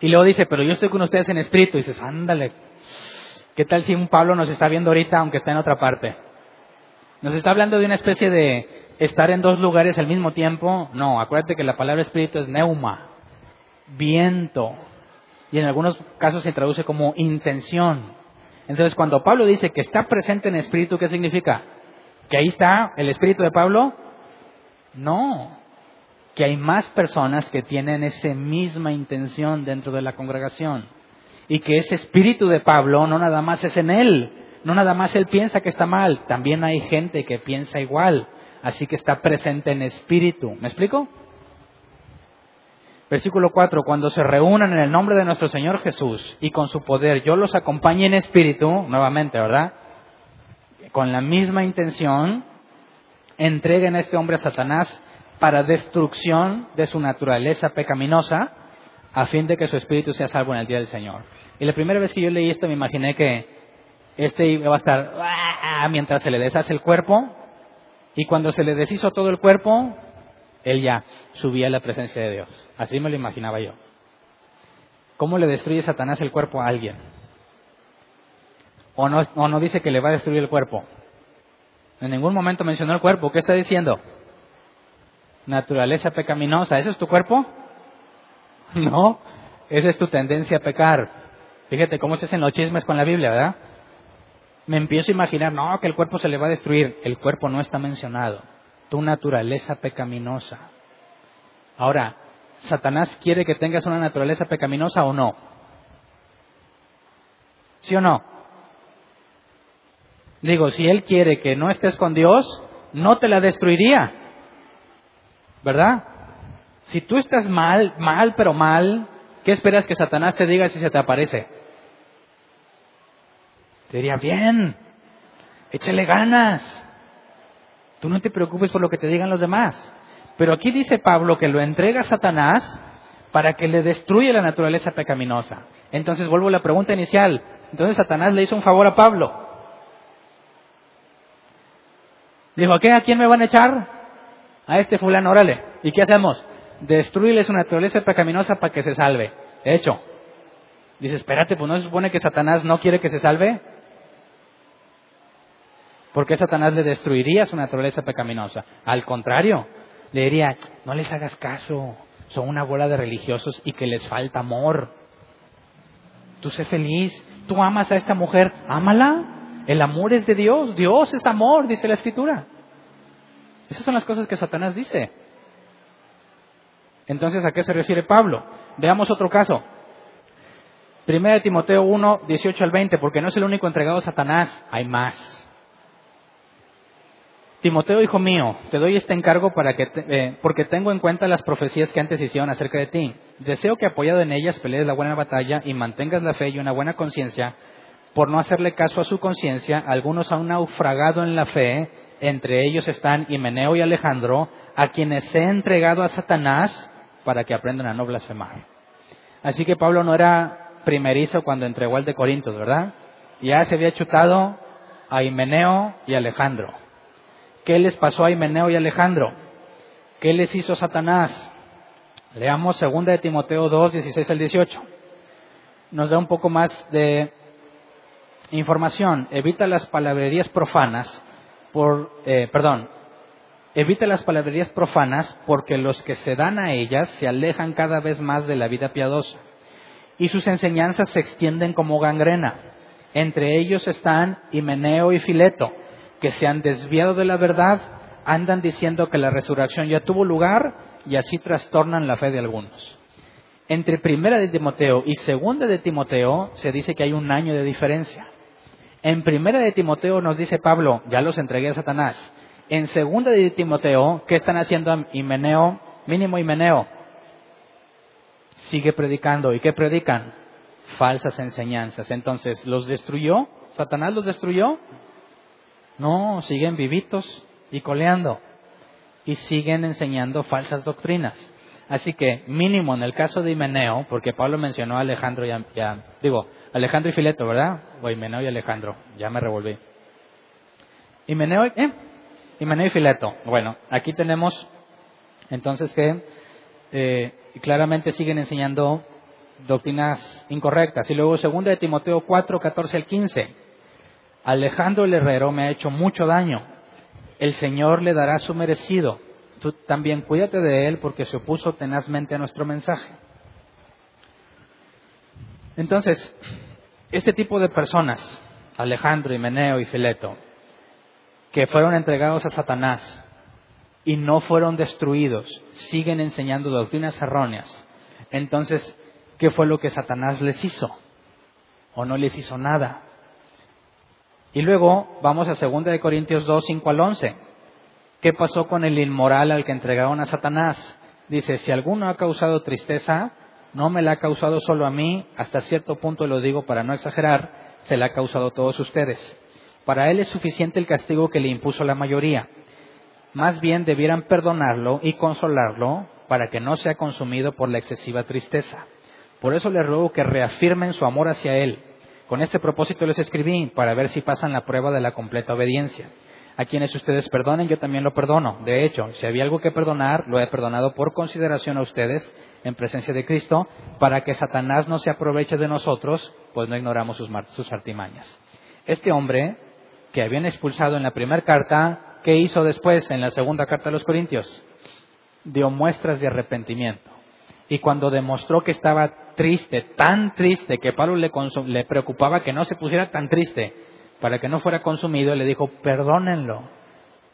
Y luego dice, pero yo estoy con ustedes en espíritu. Y dices, ándale, ¿qué tal si un Pablo nos está viendo ahorita aunque está en otra parte? Nos está hablando de una especie de estar en dos lugares al mismo tiempo. No, acuérdate que la palabra espíritu es neuma, viento. Y en algunos casos se traduce como intención. Entonces, cuando Pablo dice que está presente en espíritu, ¿qué significa? ¿Que ahí está el espíritu de Pablo? No, que hay más personas que tienen esa misma intención dentro de la congregación. Y que ese espíritu de Pablo no nada más es en él, no nada más él piensa que está mal, también hay gente que piensa igual, así que está presente en espíritu. ¿Me explico? Versículo 4, cuando se reúnan en el nombre de nuestro Señor Jesús y con su poder yo los acompañe en espíritu, nuevamente, ¿verdad? Con la misma intención, entreguen a este hombre a Satanás para destrucción de su naturaleza pecaminosa, a fin de que su espíritu sea salvo en el día del Señor. Y la primera vez que yo leí esto me imaginé que este iba a estar ¡ah! mientras se le deshace el cuerpo, y cuando se le deshizo todo el cuerpo, él ya subía a la presencia de Dios. Así me lo imaginaba yo. ¿Cómo le destruye Satanás el cuerpo a alguien? ¿O no, o no dice que le va a destruir el cuerpo? En ningún momento mencionó el cuerpo. ¿Qué está diciendo? naturaleza pecaminosa. ¿Ese es tu cuerpo? *laughs* No, esa es tu tendencia a pecar. Fíjate cómo se hacen los chismes con la Biblia, ¿verdad? Me empiezo a imaginar, no, que el cuerpo se le va a destruir. El cuerpo no está mencionado. Tu naturaleza pecaminosa. Ahora, ¿Satanás quiere que tengas una naturaleza pecaminosa o no? ¿Sí o no? Digo, si Él quiere que no estés con Dios, no te la destruiría. ¿Verdad? Si tú estás mal, mal, pero mal, ¿qué esperas que Satanás te diga si se te aparece? Te diría, bien, échale ganas. Tú no te preocupes por lo que te digan los demás. Pero aquí dice Pablo que lo entrega a Satanás para que le destruya la naturaleza pecaminosa. Entonces vuelvo a la pregunta inicial. Entonces Satanás le hizo un favor a Pablo. Dijo, ¿qué? ¿A quién me van a echar? A este fulano, órale. ¿Y qué hacemos? Destruirle su naturaleza pecaminosa para que se salve. De hecho, dice, espérate, pues no se supone que Satanás no quiere que se salve. Porque Satanás le destruiría su naturaleza pecaminosa. Al contrario, le diría, no les hagas caso, son una bola de religiosos y que les falta amor. Tú sé feliz, tú amas a esta mujer, ámala. El amor es de Dios, Dios es amor, dice la Escritura. Esas son las cosas que Satanás dice. Entonces, ¿a qué se refiere Pablo? Veamos otro caso. Primera de Timoteo 1, 18 al 20, porque no es el único entregado a Satanás, hay más. Timoteo, hijo mío, te doy este encargo para que eh, porque tengo en cuenta las profecías que antes hicieron acerca de ti. Deseo que apoyado en ellas pelees la buena batalla y mantengas la fe y una buena conciencia. Por no hacerle caso a su conciencia, algunos han naufragado en la fe, entre ellos están Himeneo y Alejandro, a quienes he entregado a Satanás para que aprendan a no blasfemar. Así que Pablo no era primerizo cuando entregó al de Corintios, ¿verdad? Ya se había chutado a Himeneo y Alejandro. ¿Qué les pasó a Himeneo y Alejandro? ¿Qué les hizo Satanás? Leamos 2 de Timoteo 2, 16 al 18. Nos da un poco más de información. Evita las palabrerías profanas por, eh, perdón, evita las palabrerías profanas porque los que se dan a ellas se alejan cada vez más de la vida piadosa y sus enseñanzas se extienden como gangrena. Entre ellos están Himeneo y Fileto que se han desviado de la verdad andan diciendo que la resurrección ya tuvo lugar y así trastornan la fe de algunos. Entre primera de Timoteo y segunda de Timoteo se dice que hay un año de diferencia. En primera de Timoteo nos dice Pablo, ya los entregué a Satanás. En segunda de Timoteo, ¿qué están haciendo Himeneo? Mínimo Himeneo. Sigue predicando. ¿Y qué predican? Falsas enseñanzas. Entonces, ¿los destruyó? ¿Satanás los destruyó? No, siguen vivitos y coleando y siguen enseñando falsas doctrinas. Así que mínimo en el caso de Himeneo, porque Pablo mencionó a Alejandro y a, digo, Alejandro y Fileto, ¿verdad? O Himeneo y Alejandro, ya me revolví. Himeneo, ¿eh? Himeneo y Fileto. Bueno, aquí tenemos entonces que eh, claramente siguen enseñando doctrinas incorrectas. Y luego segunda de Timoteo 4, 14 al 15. Alejandro el Herrero me ha hecho mucho daño. El Señor le dará su merecido. Tú también cuídate de él porque se opuso tenazmente a nuestro mensaje. Entonces, este tipo de personas, Alejandro, Himeneo y Fileto, que fueron entregados a Satanás y no fueron destruidos, siguen enseñando doctrinas erróneas. Entonces, ¿qué fue lo que Satanás les hizo? ¿O no les hizo nada? Y luego vamos a 2 Corintios 2, 5 al 11. ¿Qué pasó con el inmoral al que entregaron a Satanás? Dice, si alguno ha causado tristeza, no me la ha causado solo a mí, hasta cierto punto lo digo para no exagerar, se la ha causado a todos ustedes. Para él es suficiente el castigo que le impuso la mayoría. Más bien debieran perdonarlo y consolarlo para que no sea consumido por la excesiva tristeza. Por eso les ruego que reafirmen su amor hacia él con este propósito les escribí para ver si pasan la prueba de la completa obediencia. A quienes ustedes perdonen, yo también lo perdono. De hecho, si había algo que perdonar, lo he perdonado por consideración a ustedes en presencia de Cristo, para que Satanás no se aproveche de nosotros, pues no ignoramos sus, sus artimañas. Este hombre, que habían expulsado en la primera carta, ¿qué hizo después en la segunda carta a los Corintios? Dio muestras de arrepentimiento. Y cuando demostró que estaba triste, tan triste, que Pablo le, le preocupaba que no se pusiera tan triste para que no fuera consumido, le dijo, perdónenlo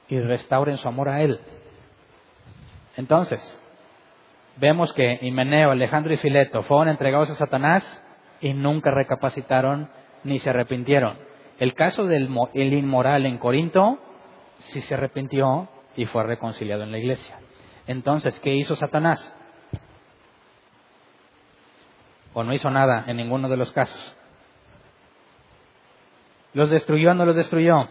y restauren su amor a él. Entonces, vemos que Himeneo, Alejandro y Fileto fueron entregados a Satanás y nunca recapacitaron ni se arrepintieron. El caso del el inmoral en Corinto, sí se arrepintió y fue reconciliado en la iglesia. Entonces, ¿qué hizo Satanás? ¿O no hizo nada en ninguno de los casos? ¿Los destruyó o no los destruyó?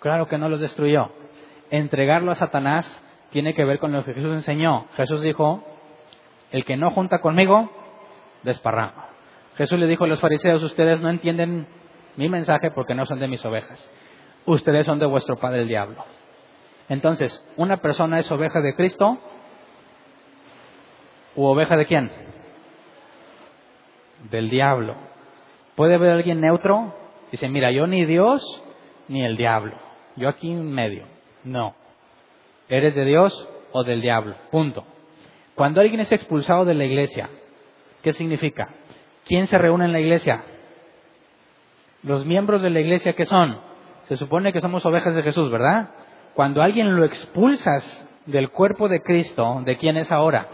Claro que no los destruyó. Entregarlo a Satanás tiene que ver con lo que Jesús enseñó. Jesús dijo, el que no junta conmigo, desparrama. Jesús le dijo a los fariseos, ustedes no entienden mi mensaje porque no son de mis ovejas. Ustedes son de vuestro padre el diablo. Entonces, ¿una persona es oveja de Cristo? ¿U oveja de quién? Del diablo. ¿Puede haber alguien neutro? Dice, mira, yo ni Dios ni el diablo. Yo aquí en medio. No. ¿Eres de Dios o del diablo? Punto. Cuando alguien es expulsado de la iglesia, ¿qué significa? ¿Quién se reúne en la iglesia? Los miembros de la iglesia, ¿qué son? Se supone que somos ovejas de Jesús, ¿verdad? Cuando alguien lo expulsas del cuerpo de Cristo, ¿de quién es ahora?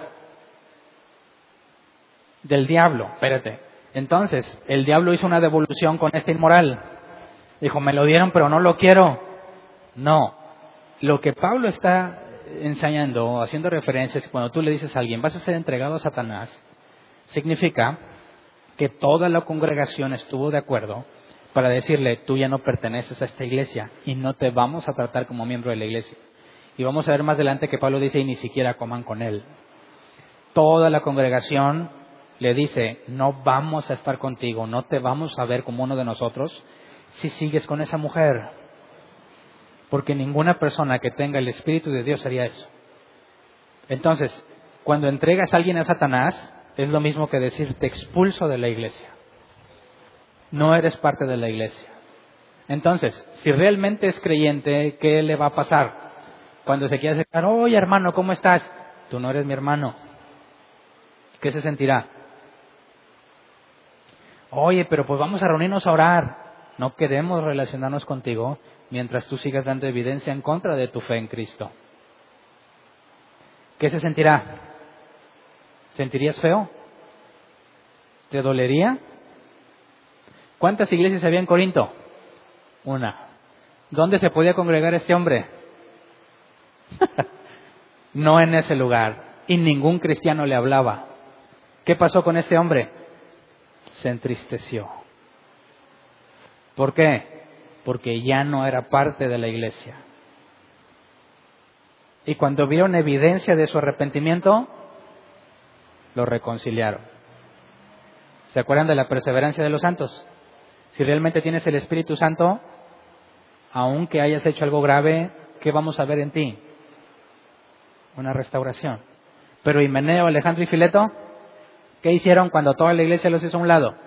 Del diablo, espérate. Entonces, el diablo hizo una devolución con este inmoral. Dijo, me lo dieron, pero no lo quiero. No. Lo que Pablo está enseñando, haciendo referencias, cuando tú le dices a alguien, vas a ser entregado a Satanás, significa que toda la congregación estuvo de acuerdo para decirle, tú ya no perteneces a esta iglesia y no te vamos a tratar como miembro de la iglesia. Y vamos a ver más adelante que Pablo dice, y ni siquiera coman con él. Toda la congregación le dice, no vamos a estar contigo, no te vamos a ver como uno de nosotros si sigues con esa mujer. Porque ninguna persona que tenga el Espíritu de Dios haría eso. Entonces, cuando entregas a alguien a Satanás, es lo mismo que decir, te expulso de la iglesia. No eres parte de la iglesia. Entonces, si realmente es creyente, ¿qué le va a pasar? Cuando se quiere acercar, oye hermano, ¿cómo estás? Tú no eres mi hermano. ¿Qué se sentirá? Oye, pero pues vamos a reunirnos a orar. No queremos relacionarnos contigo mientras tú sigas dando evidencia en contra de tu fe en Cristo. ¿Qué se sentirá? ¿Sentirías feo? ¿Te dolería? ¿Cuántas iglesias había en Corinto? Una. ¿Dónde se podía congregar este hombre? *laughs* no en ese lugar. Y ningún cristiano le hablaba. ¿Qué pasó con este hombre? Se entristeció. ¿Por qué? Porque ya no era parte de la iglesia. Y cuando vieron evidencia de su arrepentimiento, lo reconciliaron. ¿Se acuerdan de la perseverancia de los santos? Si realmente tienes el Espíritu Santo, aunque hayas hecho algo grave, ¿qué vamos a ver en ti? Una restauración. Pero Himeneo, Alejandro y Fileto, ¿qué hicieron cuando toda la iglesia los hizo a un lado?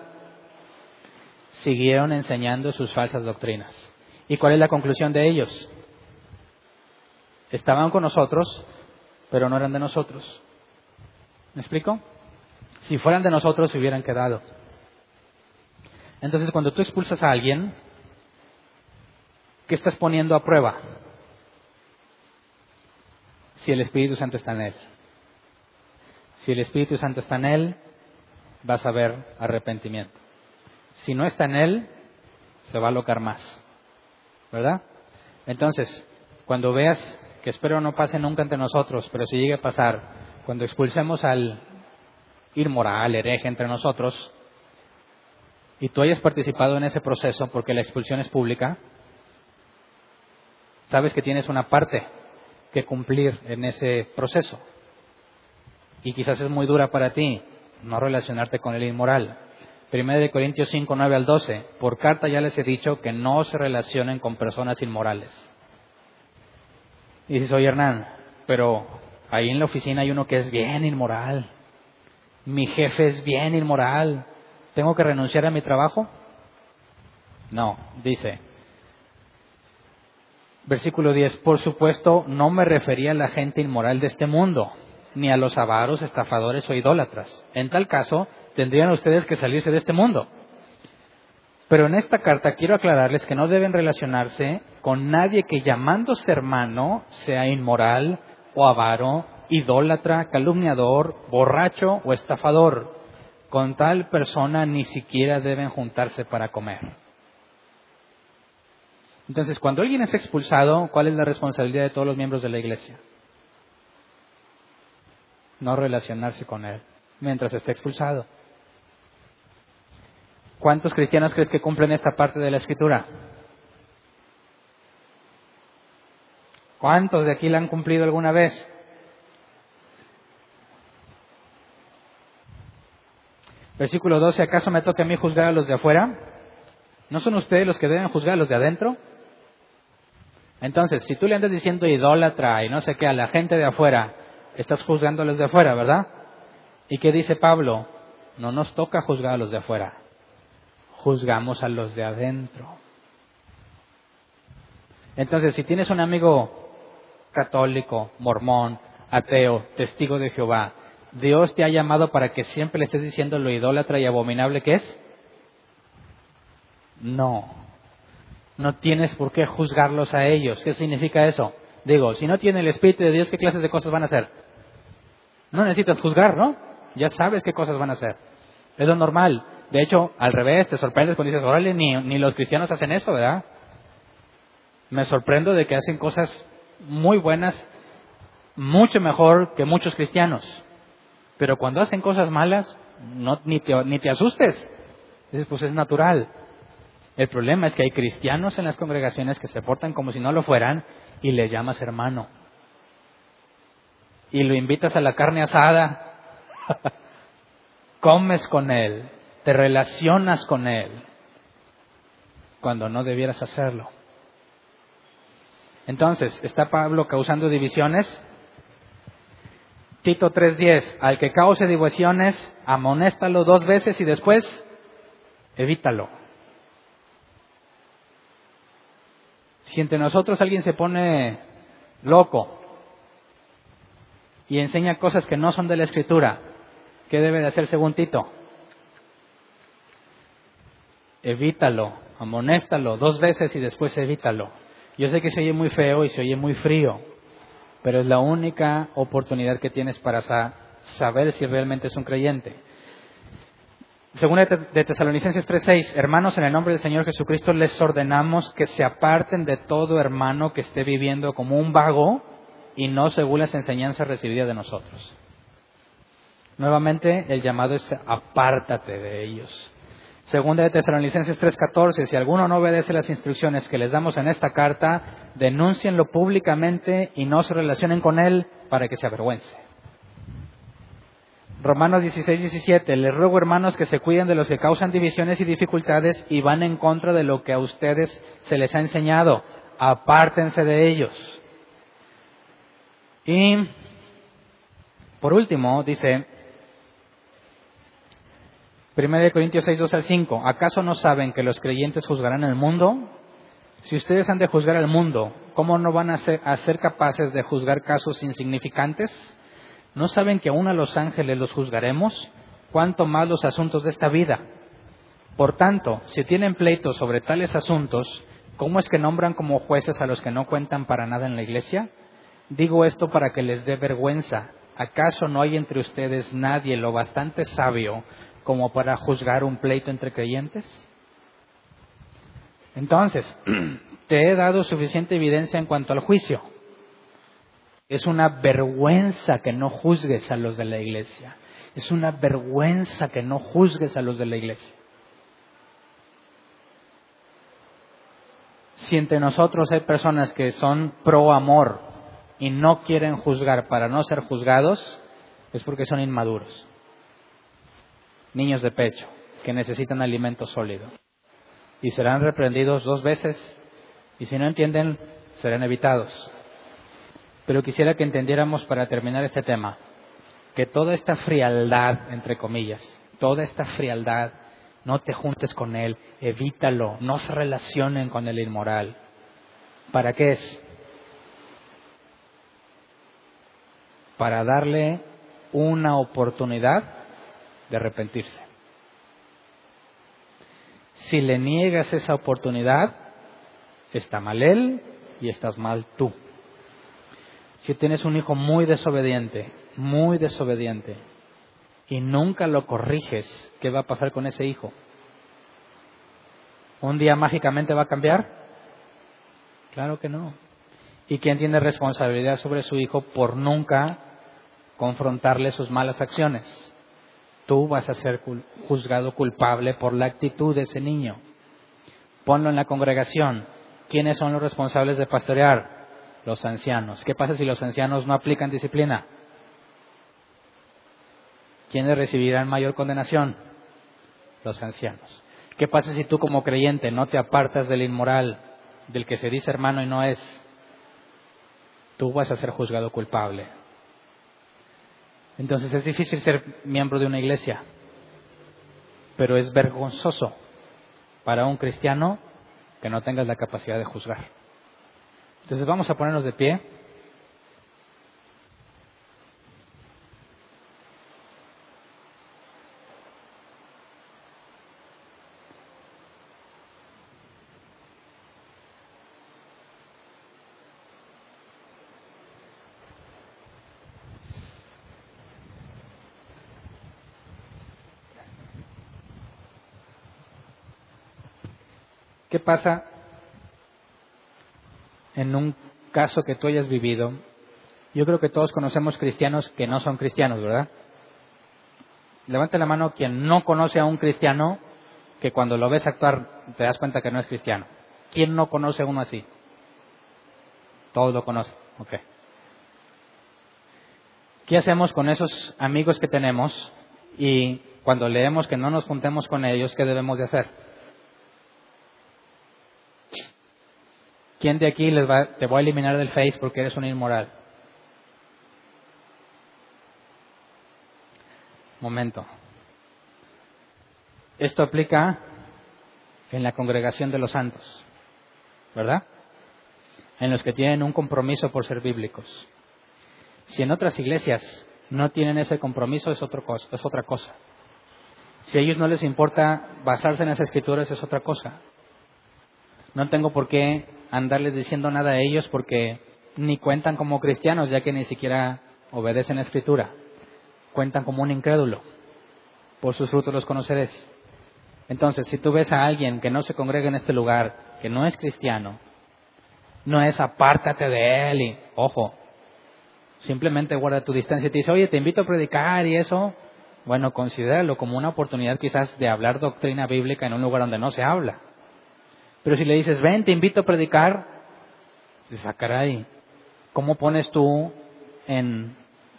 siguieron enseñando sus falsas doctrinas. ¿Y cuál es la conclusión de ellos? Estaban con nosotros, pero no eran de nosotros. ¿Me explico? Si fueran de nosotros, se hubieran quedado. Entonces, cuando tú expulsas a alguien, ¿qué estás poniendo a prueba? Si el Espíritu Santo está en él. Si el Espíritu Santo está en él, vas a ver arrepentimiento. Si no está en él, se va a alocar más. ¿Verdad? Entonces, cuando veas, que espero no pase nunca entre nosotros, pero si llegue a pasar, cuando expulsemos al inmoral, hereje entre nosotros, y tú hayas participado en ese proceso porque la expulsión es pública, sabes que tienes una parte que cumplir en ese proceso. Y quizás es muy dura para ti no relacionarte con el inmoral. Primero de Corintios 5, 9 al 12. Por carta ya les he dicho que no se relacionen con personas inmorales. Y dices, oye Hernán, pero ahí en la oficina hay uno que es bien inmoral. Mi jefe es bien inmoral. ¿Tengo que renunciar a mi trabajo? No, dice. Versículo 10. Por supuesto, no me refería a la gente inmoral de este mundo, ni a los avaros, estafadores o idólatras. En tal caso, tendrían ustedes que salirse de este mundo. Pero en esta carta quiero aclararles que no deben relacionarse con nadie que llamándose hermano sea inmoral o avaro, idólatra, calumniador, borracho o estafador. con tal persona ni siquiera deben juntarse para comer. Entonces, cuando alguien es expulsado, ¿cuál es la responsabilidad de todos los miembros de la iglesia? No relacionarse con él mientras esté expulsado. ¿Cuántos cristianos crees que cumplen esta parte de la escritura? ¿Cuántos de aquí la han cumplido alguna vez? Versículo 12, ¿acaso me toca a mí juzgar a los de afuera? ¿No son ustedes los que deben juzgar a los de adentro? Entonces, si tú le andas diciendo idólatra y no sé qué a la gente de afuera, estás juzgando a los de afuera, ¿verdad? ¿Y qué dice Pablo? No nos toca juzgar a los de afuera, juzgamos a los de adentro. Entonces, si tienes un amigo católico, mormón, ateo, testigo de Jehová, Dios te ha llamado para que siempre le estés diciendo lo idólatra y abominable que es? No. No tienes por qué juzgarlos a ellos. ¿Qué significa eso? Digo, si no tiene el Espíritu de Dios, ¿qué clases de cosas van a hacer? No necesitas juzgar, ¿no? Ya sabes qué cosas van a hacer. Es lo normal. De hecho, al revés, te sorprendes cuando dices, órale, ni, ni los cristianos hacen esto, ¿verdad? Me sorprendo de que hacen cosas muy buenas, mucho mejor que muchos cristianos. Pero cuando hacen cosas malas, no, ni, te, ni te asustes. Dices, pues es natural. El problema es que hay cristianos en las congregaciones que se portan como si no lo fueran y le llamas hermano. Y lo invitas a la carne asada. *laughs* Comes con él, te relacionas con él, cuando no debieras hacerlo. Entonces, ¿está Pablo causando divisiones? Tito 3.10, al que cause divisiones, amonéstalo dos veces y después evítalo. Si entre nosotros alguien se pone loco y enseña cosas que no son de la escritura, ¿qué debe de hacer según Tito? Evítalo, amonéstalo dos veces y después evítalo. Yo sé que se oye muy feo y se oye muy frío, pero es la única oportunidad que tienes para saber si realmente es un creyente. Según de Tesalonicenses 3:6, hermanos, en el nombre del Señor Jesucristo les ordenamos que se aparten de todo hermano que esté viviendo como un vago y no según las enseñanzas recibidas de nosotros. Nuevamente, el llamado es apártate de ellos. Segunda de Tesalonicenses 3:14, si alguno no obedece las instrucciones que les damos en esta carta, denúncienlo públicamente y no se relacionen con él para que se avergüence. Romanos 16, les ruego hermanos que se cuiden de los que causan divisiones y dificultades y van en contra de lo que a ustedes se les ha enseñado. Apártense de ellos. Y por último, dice, 1 Corintios 6, 2 al 5. ¿Acaso no saben que los creyentes juzgarán el mundo? Si ustedes han de juzgar al mundo, ¿cómo no van a ser, capaces de juzgar casos insignificantes? ¿No saben que aún a los ángeles los juzgaremos? ¿Cuánto más los asuntos de esta vida? Por tanto, si tienen pleitos sobre tales asuntos, ¿cómo es que nombran como jueces a los que no cuentan para nada en la iglesia? Digo esto para que les dé vergüenza. ¿Acaso no hay entre ustedes nadie lo bastante sabio como para juzgar un pleito entre creyentes? Entonces, *clears throat* te he dado suficiente evidencia en cuanto al juicio. Es una vergüenza que no juzgues a los de la iglesia. Es una vergüenza que no juzgues a los de la iglesia. Si entre nosotros hay personas que son pro amor y no quieren juzgar para no ser juzgados, es porque son inmaduros niños de pecho que necesitan alimento sólido. Y serán reprendidos dos veces y si no entienden, serán evitados. Pero quisiera que entendiéramos para terminar este tema que toda esta frialdad, entre comillas, toda esta frialdad, no te juntes con él, evítalo, no se relacionen con el inmoral. ¿Para qué es? Para darle una oportunidad de arrepentirse. Si le niegas esa oportunidad, está mal él y estás mal tú. Si tienes un hijo muy desobediente, muy desobediente, y nunca lo corriges, ¿qué va a pasar con ese hijo? ¿Un día mágicamente va a cambiar? Claro que no. ¿Y quién tiene responsabilidad sobre su hijo por nunca confrontarle sus malas acciones? Tú vas a ser juzgado culpable por la actitud de ese niño. Ponlo en la congregación. ¿Quiénes son los responsables de pastorear? Los ancianos. ¿Qué pasa si los ancianos no aplican disciplina? ¿Quiénes recibirán mayor condenación? Los ancianos. ¿Qué pasa si tú como creyente no te apartas del inmoral, del que se dice hermano y no es? Tú vas a ser juzgado culpable. Entonces es difícil ser miembro de una iglesia, pero es vergonzoso para un cristiano que no tengas la capacidad de juzgar. Entonces vamos a ponernos de pie. Pasa en un caso que tú hayas vivido? Yo creo que todos conocemos cristianos que no son cristianos, ¿verdad? Levante la mano quien no conoce a un cristiano que cuando lo ves actuar te das cuenta que no es cristiano. ¿Quién no conoce a uno así? Todos lo conocen. Ok. ¿Qué hacemos con esos amigos que tenemos y cuando leemos que no nos juntemos con ellos, qué debemos de hacer? ¿Quién de aquí les va, te voy a eliminar del Face porque eres un inmoral? Momento. Esto aplica en la congregación de los santos, ¿verdad? En los que tienen un compromiso por ser bíblicos. Si en otras iglesias no tienen ese compromiso, es, otro cosa, es otra cosa. Si a ellos no les importa basarse en las escrituras, es otra cosa. No tengo por qué andarles diciendo nada a ellos porque ni cuentan como cristianos, ya que ni siquiera obedecen la escritura. Cuentan como un incrédulo. Por sus frutos los conoceréis. Entonces, si tú ves a alguien que no se congrega en este lugar, que no es cristiano, no es apártate de él y, ojo, simplemente guarda tu distancia y te dice, oye, te invito a predicar y eso, bueno, considéralo como una oportunidad quizás de hablar doctrina bíblica en un lugar donde no se habla. Pero si le dices, ven, te invito a predicar, dices, ah, ahí. ¿cómo pones tú en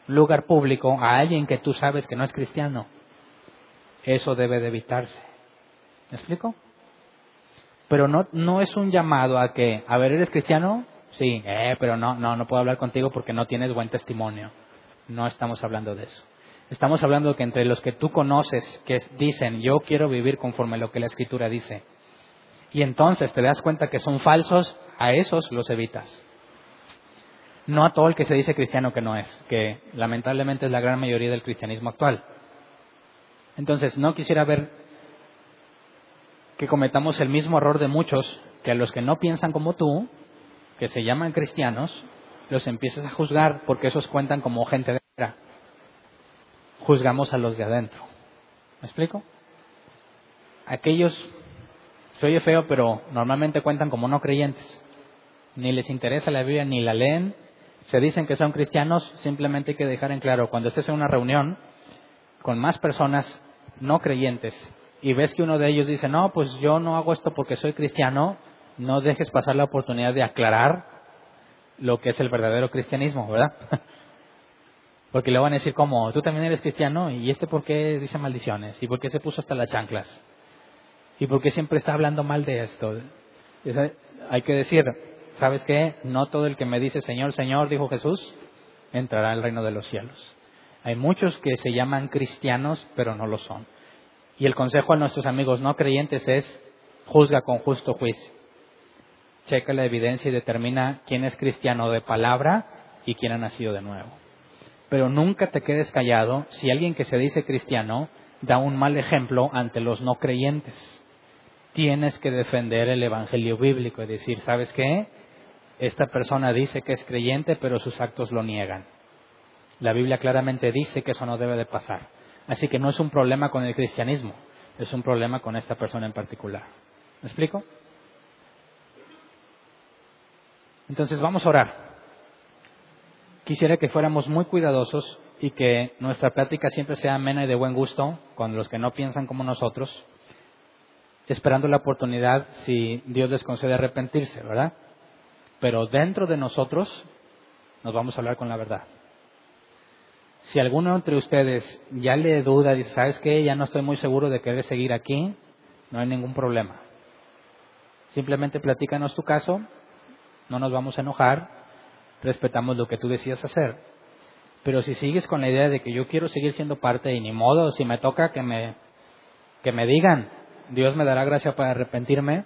lugar público a alguien que tú sabes que no es cristiano? Eso debe de evitarse. ¿Me explico? Pero no, no es un llamado a que, a ver, ¿eres cristiano? Sí, eh, pero no, no, no puedo hablar contigo porque no tienes buen testimonio. No estamos hablando de eso. Estamos hablando que entre los que tú conoces, que dicen, yo quiero vivir conforme a lo que la Escritura dice, y entonces te das cuenta que son falsos, a esos los evitas. No a todo el que se dice cristiano que no es, que lamentablemente es la gran mayoría del cristianismo actual. Entonces, no quisiera ver que cometamos el mismo error de muchos, que a los que no piensan como tú, que se llaman cristianos, los empieces a juzgar porque esos cuentan como gente de fuera. Juzgamos a los de adentro. ¿Me explico? Aquellos se oye feo, pero normalmente cuentan como no creyentes. Ni les interesa la Biblia, ni la leen. Se dicen que son cristianos, simplemente hay que dejar en claro, cuando estés en una reunión con más personas no creyentes y ves que uno de ellos dice, no, pues yo no hago esto porque soy cristiano, no dejes pasar la oportunidad de aclarar lo que es el verdadero cristianismo, ¿verdad? *laughs* Porque le van a decir como, tú también eres cristiano y este por qué dice maldiciones y por qué se puso hasta las chanclas ¿Y por qué siempre está hablando mal de esto? Hay que decir, ¿sabes qué? No todo el que me dice Señor, Señor, dijo Jesús, entrará al reino de los cielos. Hay muchos que se llaman cristianos, pero no lo son. Y el consejo a nuestros amigos no creyentes es, juzga con justo juicio. Checa la evidencia y determina quién es cristiano de palabra y quién ha nacido de nuevo. Pero nunca te quedes callado si alguien que se dice cristiano da un mal ejemplo ante los no creyentes tienes que defender el Evangelio bíblico y decir, ¿sabes qué? Esta persona dice que es creyente, pero sus actos lo niegan. La Biblia claramente dice que eso no debe de pasar. Así que no es un problema con el cristianismo, es un problema con esta persona en particular. ¿Me explico? Entonces vamos a orar. Quisiera que fuéramos muy cuidadosos y que nuestra plática siempre sea amena y de buen gusto con los que no piensan como nosotros, esperando la oportunidad si Dios les concede arrepentirse, ¿verdad? Pero dentro de nosotros nos vamos a hablar con la verdad. Si alguno entre ustedes ya le duda, dice, ¿sabes qué? Ya no estoy muy seguro de querer seguir aquí, no hay ningún problema. Simplemente platícanos tu caso, no nos vamos a enojar, respetamos lo que tú decías hacer. Pero si sigues con la idea de que yo quiero seguir siendo parte y ni modo, si me toca que me, que me digan, Dios me dará gracia para arrepentirme,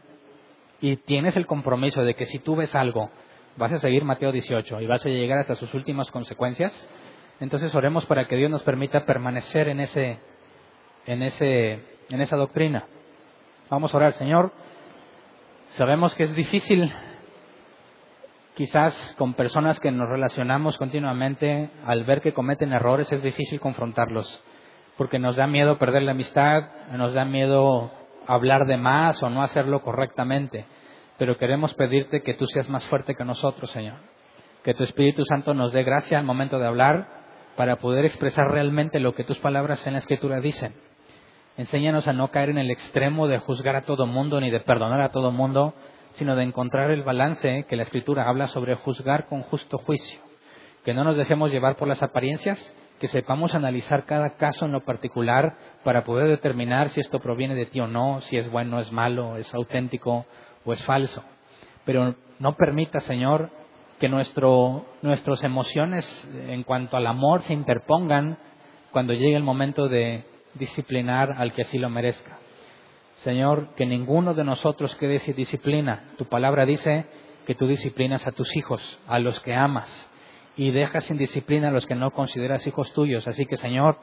y tienes el compromiso de que si tú ves algo, vas a seguir Mateo 18 y vas a llegar hasta sus últimas consecuencias, entonces oremos para que Dios nos permita permanecer en ese, en ese, en esa doctrina. Vamos a orar, Señor. Sabemos que es difícil, quizás con personas que nos relacionamos continuamente, al ver que cometen errores, es difícil confrontarlos, porque nos da miedo perder la amistad, nos da miedo hablar de más o no hacerlo correctamente. Pero queremos pedirte que tú seas más fuerte que nosotros, Señor. Que tu Espíritu Santo nos dé gracia al momento de hablar para poder expresar realmente lo que tus palabras en la Escritura dicen. Enséñanos a no caer en el extremo de juzgar a todo mundo ni de perdonar a todo mundo, sino de encontrar el balance que la Escritura habla sobre juzgar con justo juicio. Que no nos dejemos llevar por las apariencias, que sepamos analizar cada caso en lo particular para poder determinar si esto proviene de ti o no, si es bueno, es malo, es auténtico o es falso. Pero no permita, Señor, que nuestro, nuestras emociones en cuanto al amor se interpongan cuando llegue el momento de disciplinar al que así lo merezca. Señor, que ninguno de nosotros quede sin disciplina. Tu palabra dice que tú disciplinas a tus hijos, a los que amas y dejas sin disciplina a los que no consideras hijos tuyos. Así que, Señor,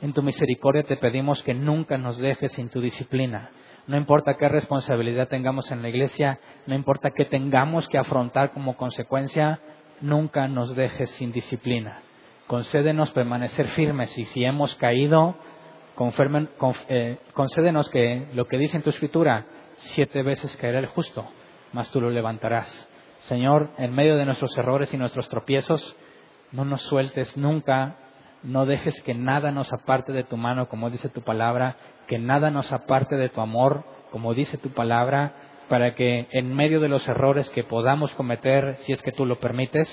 en tu misericordia te pedimos que nunca nos dejes sin tu disciplina. No importa qué responsabilidad tengamos en la iglesia, no importa qué tengamos que afrontar como consecuencia, nunca nos dejes sin disciplina. Concédenos permanecer firmes y si hemos caído, eh, concédenos que lo que dice en tu escritura, siete veces caerá el justo, mas tú lo levantarás. Señor, en medio de nuestros errores y nuestros tropiezos, no nos sueltes nunca, no dejes que nada nos aparte de tu mano, como dice tu palabra, que nada nos aparte de tu amor, como dice tu palabra, para que en medio de los errores que podamos cometer, si es que tú lo permites,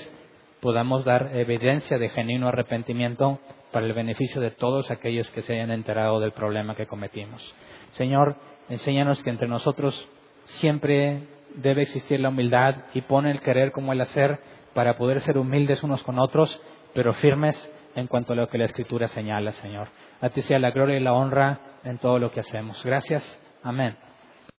podamos dar evidencia de genuino arrepentimiento para el beneficio de todos aquellos que se hayan enterado del problema que cometimos. Señor, enséñanos que entre nosotros siempre debe existir la humildad y pone el querer como el hacer para poder ser humildes unos con otros, pero firmes en cuanto a lo que la Escritura señala, Señor. A ti sea la gloria y la honra en todo lo que hacemos. Gracias. Amén.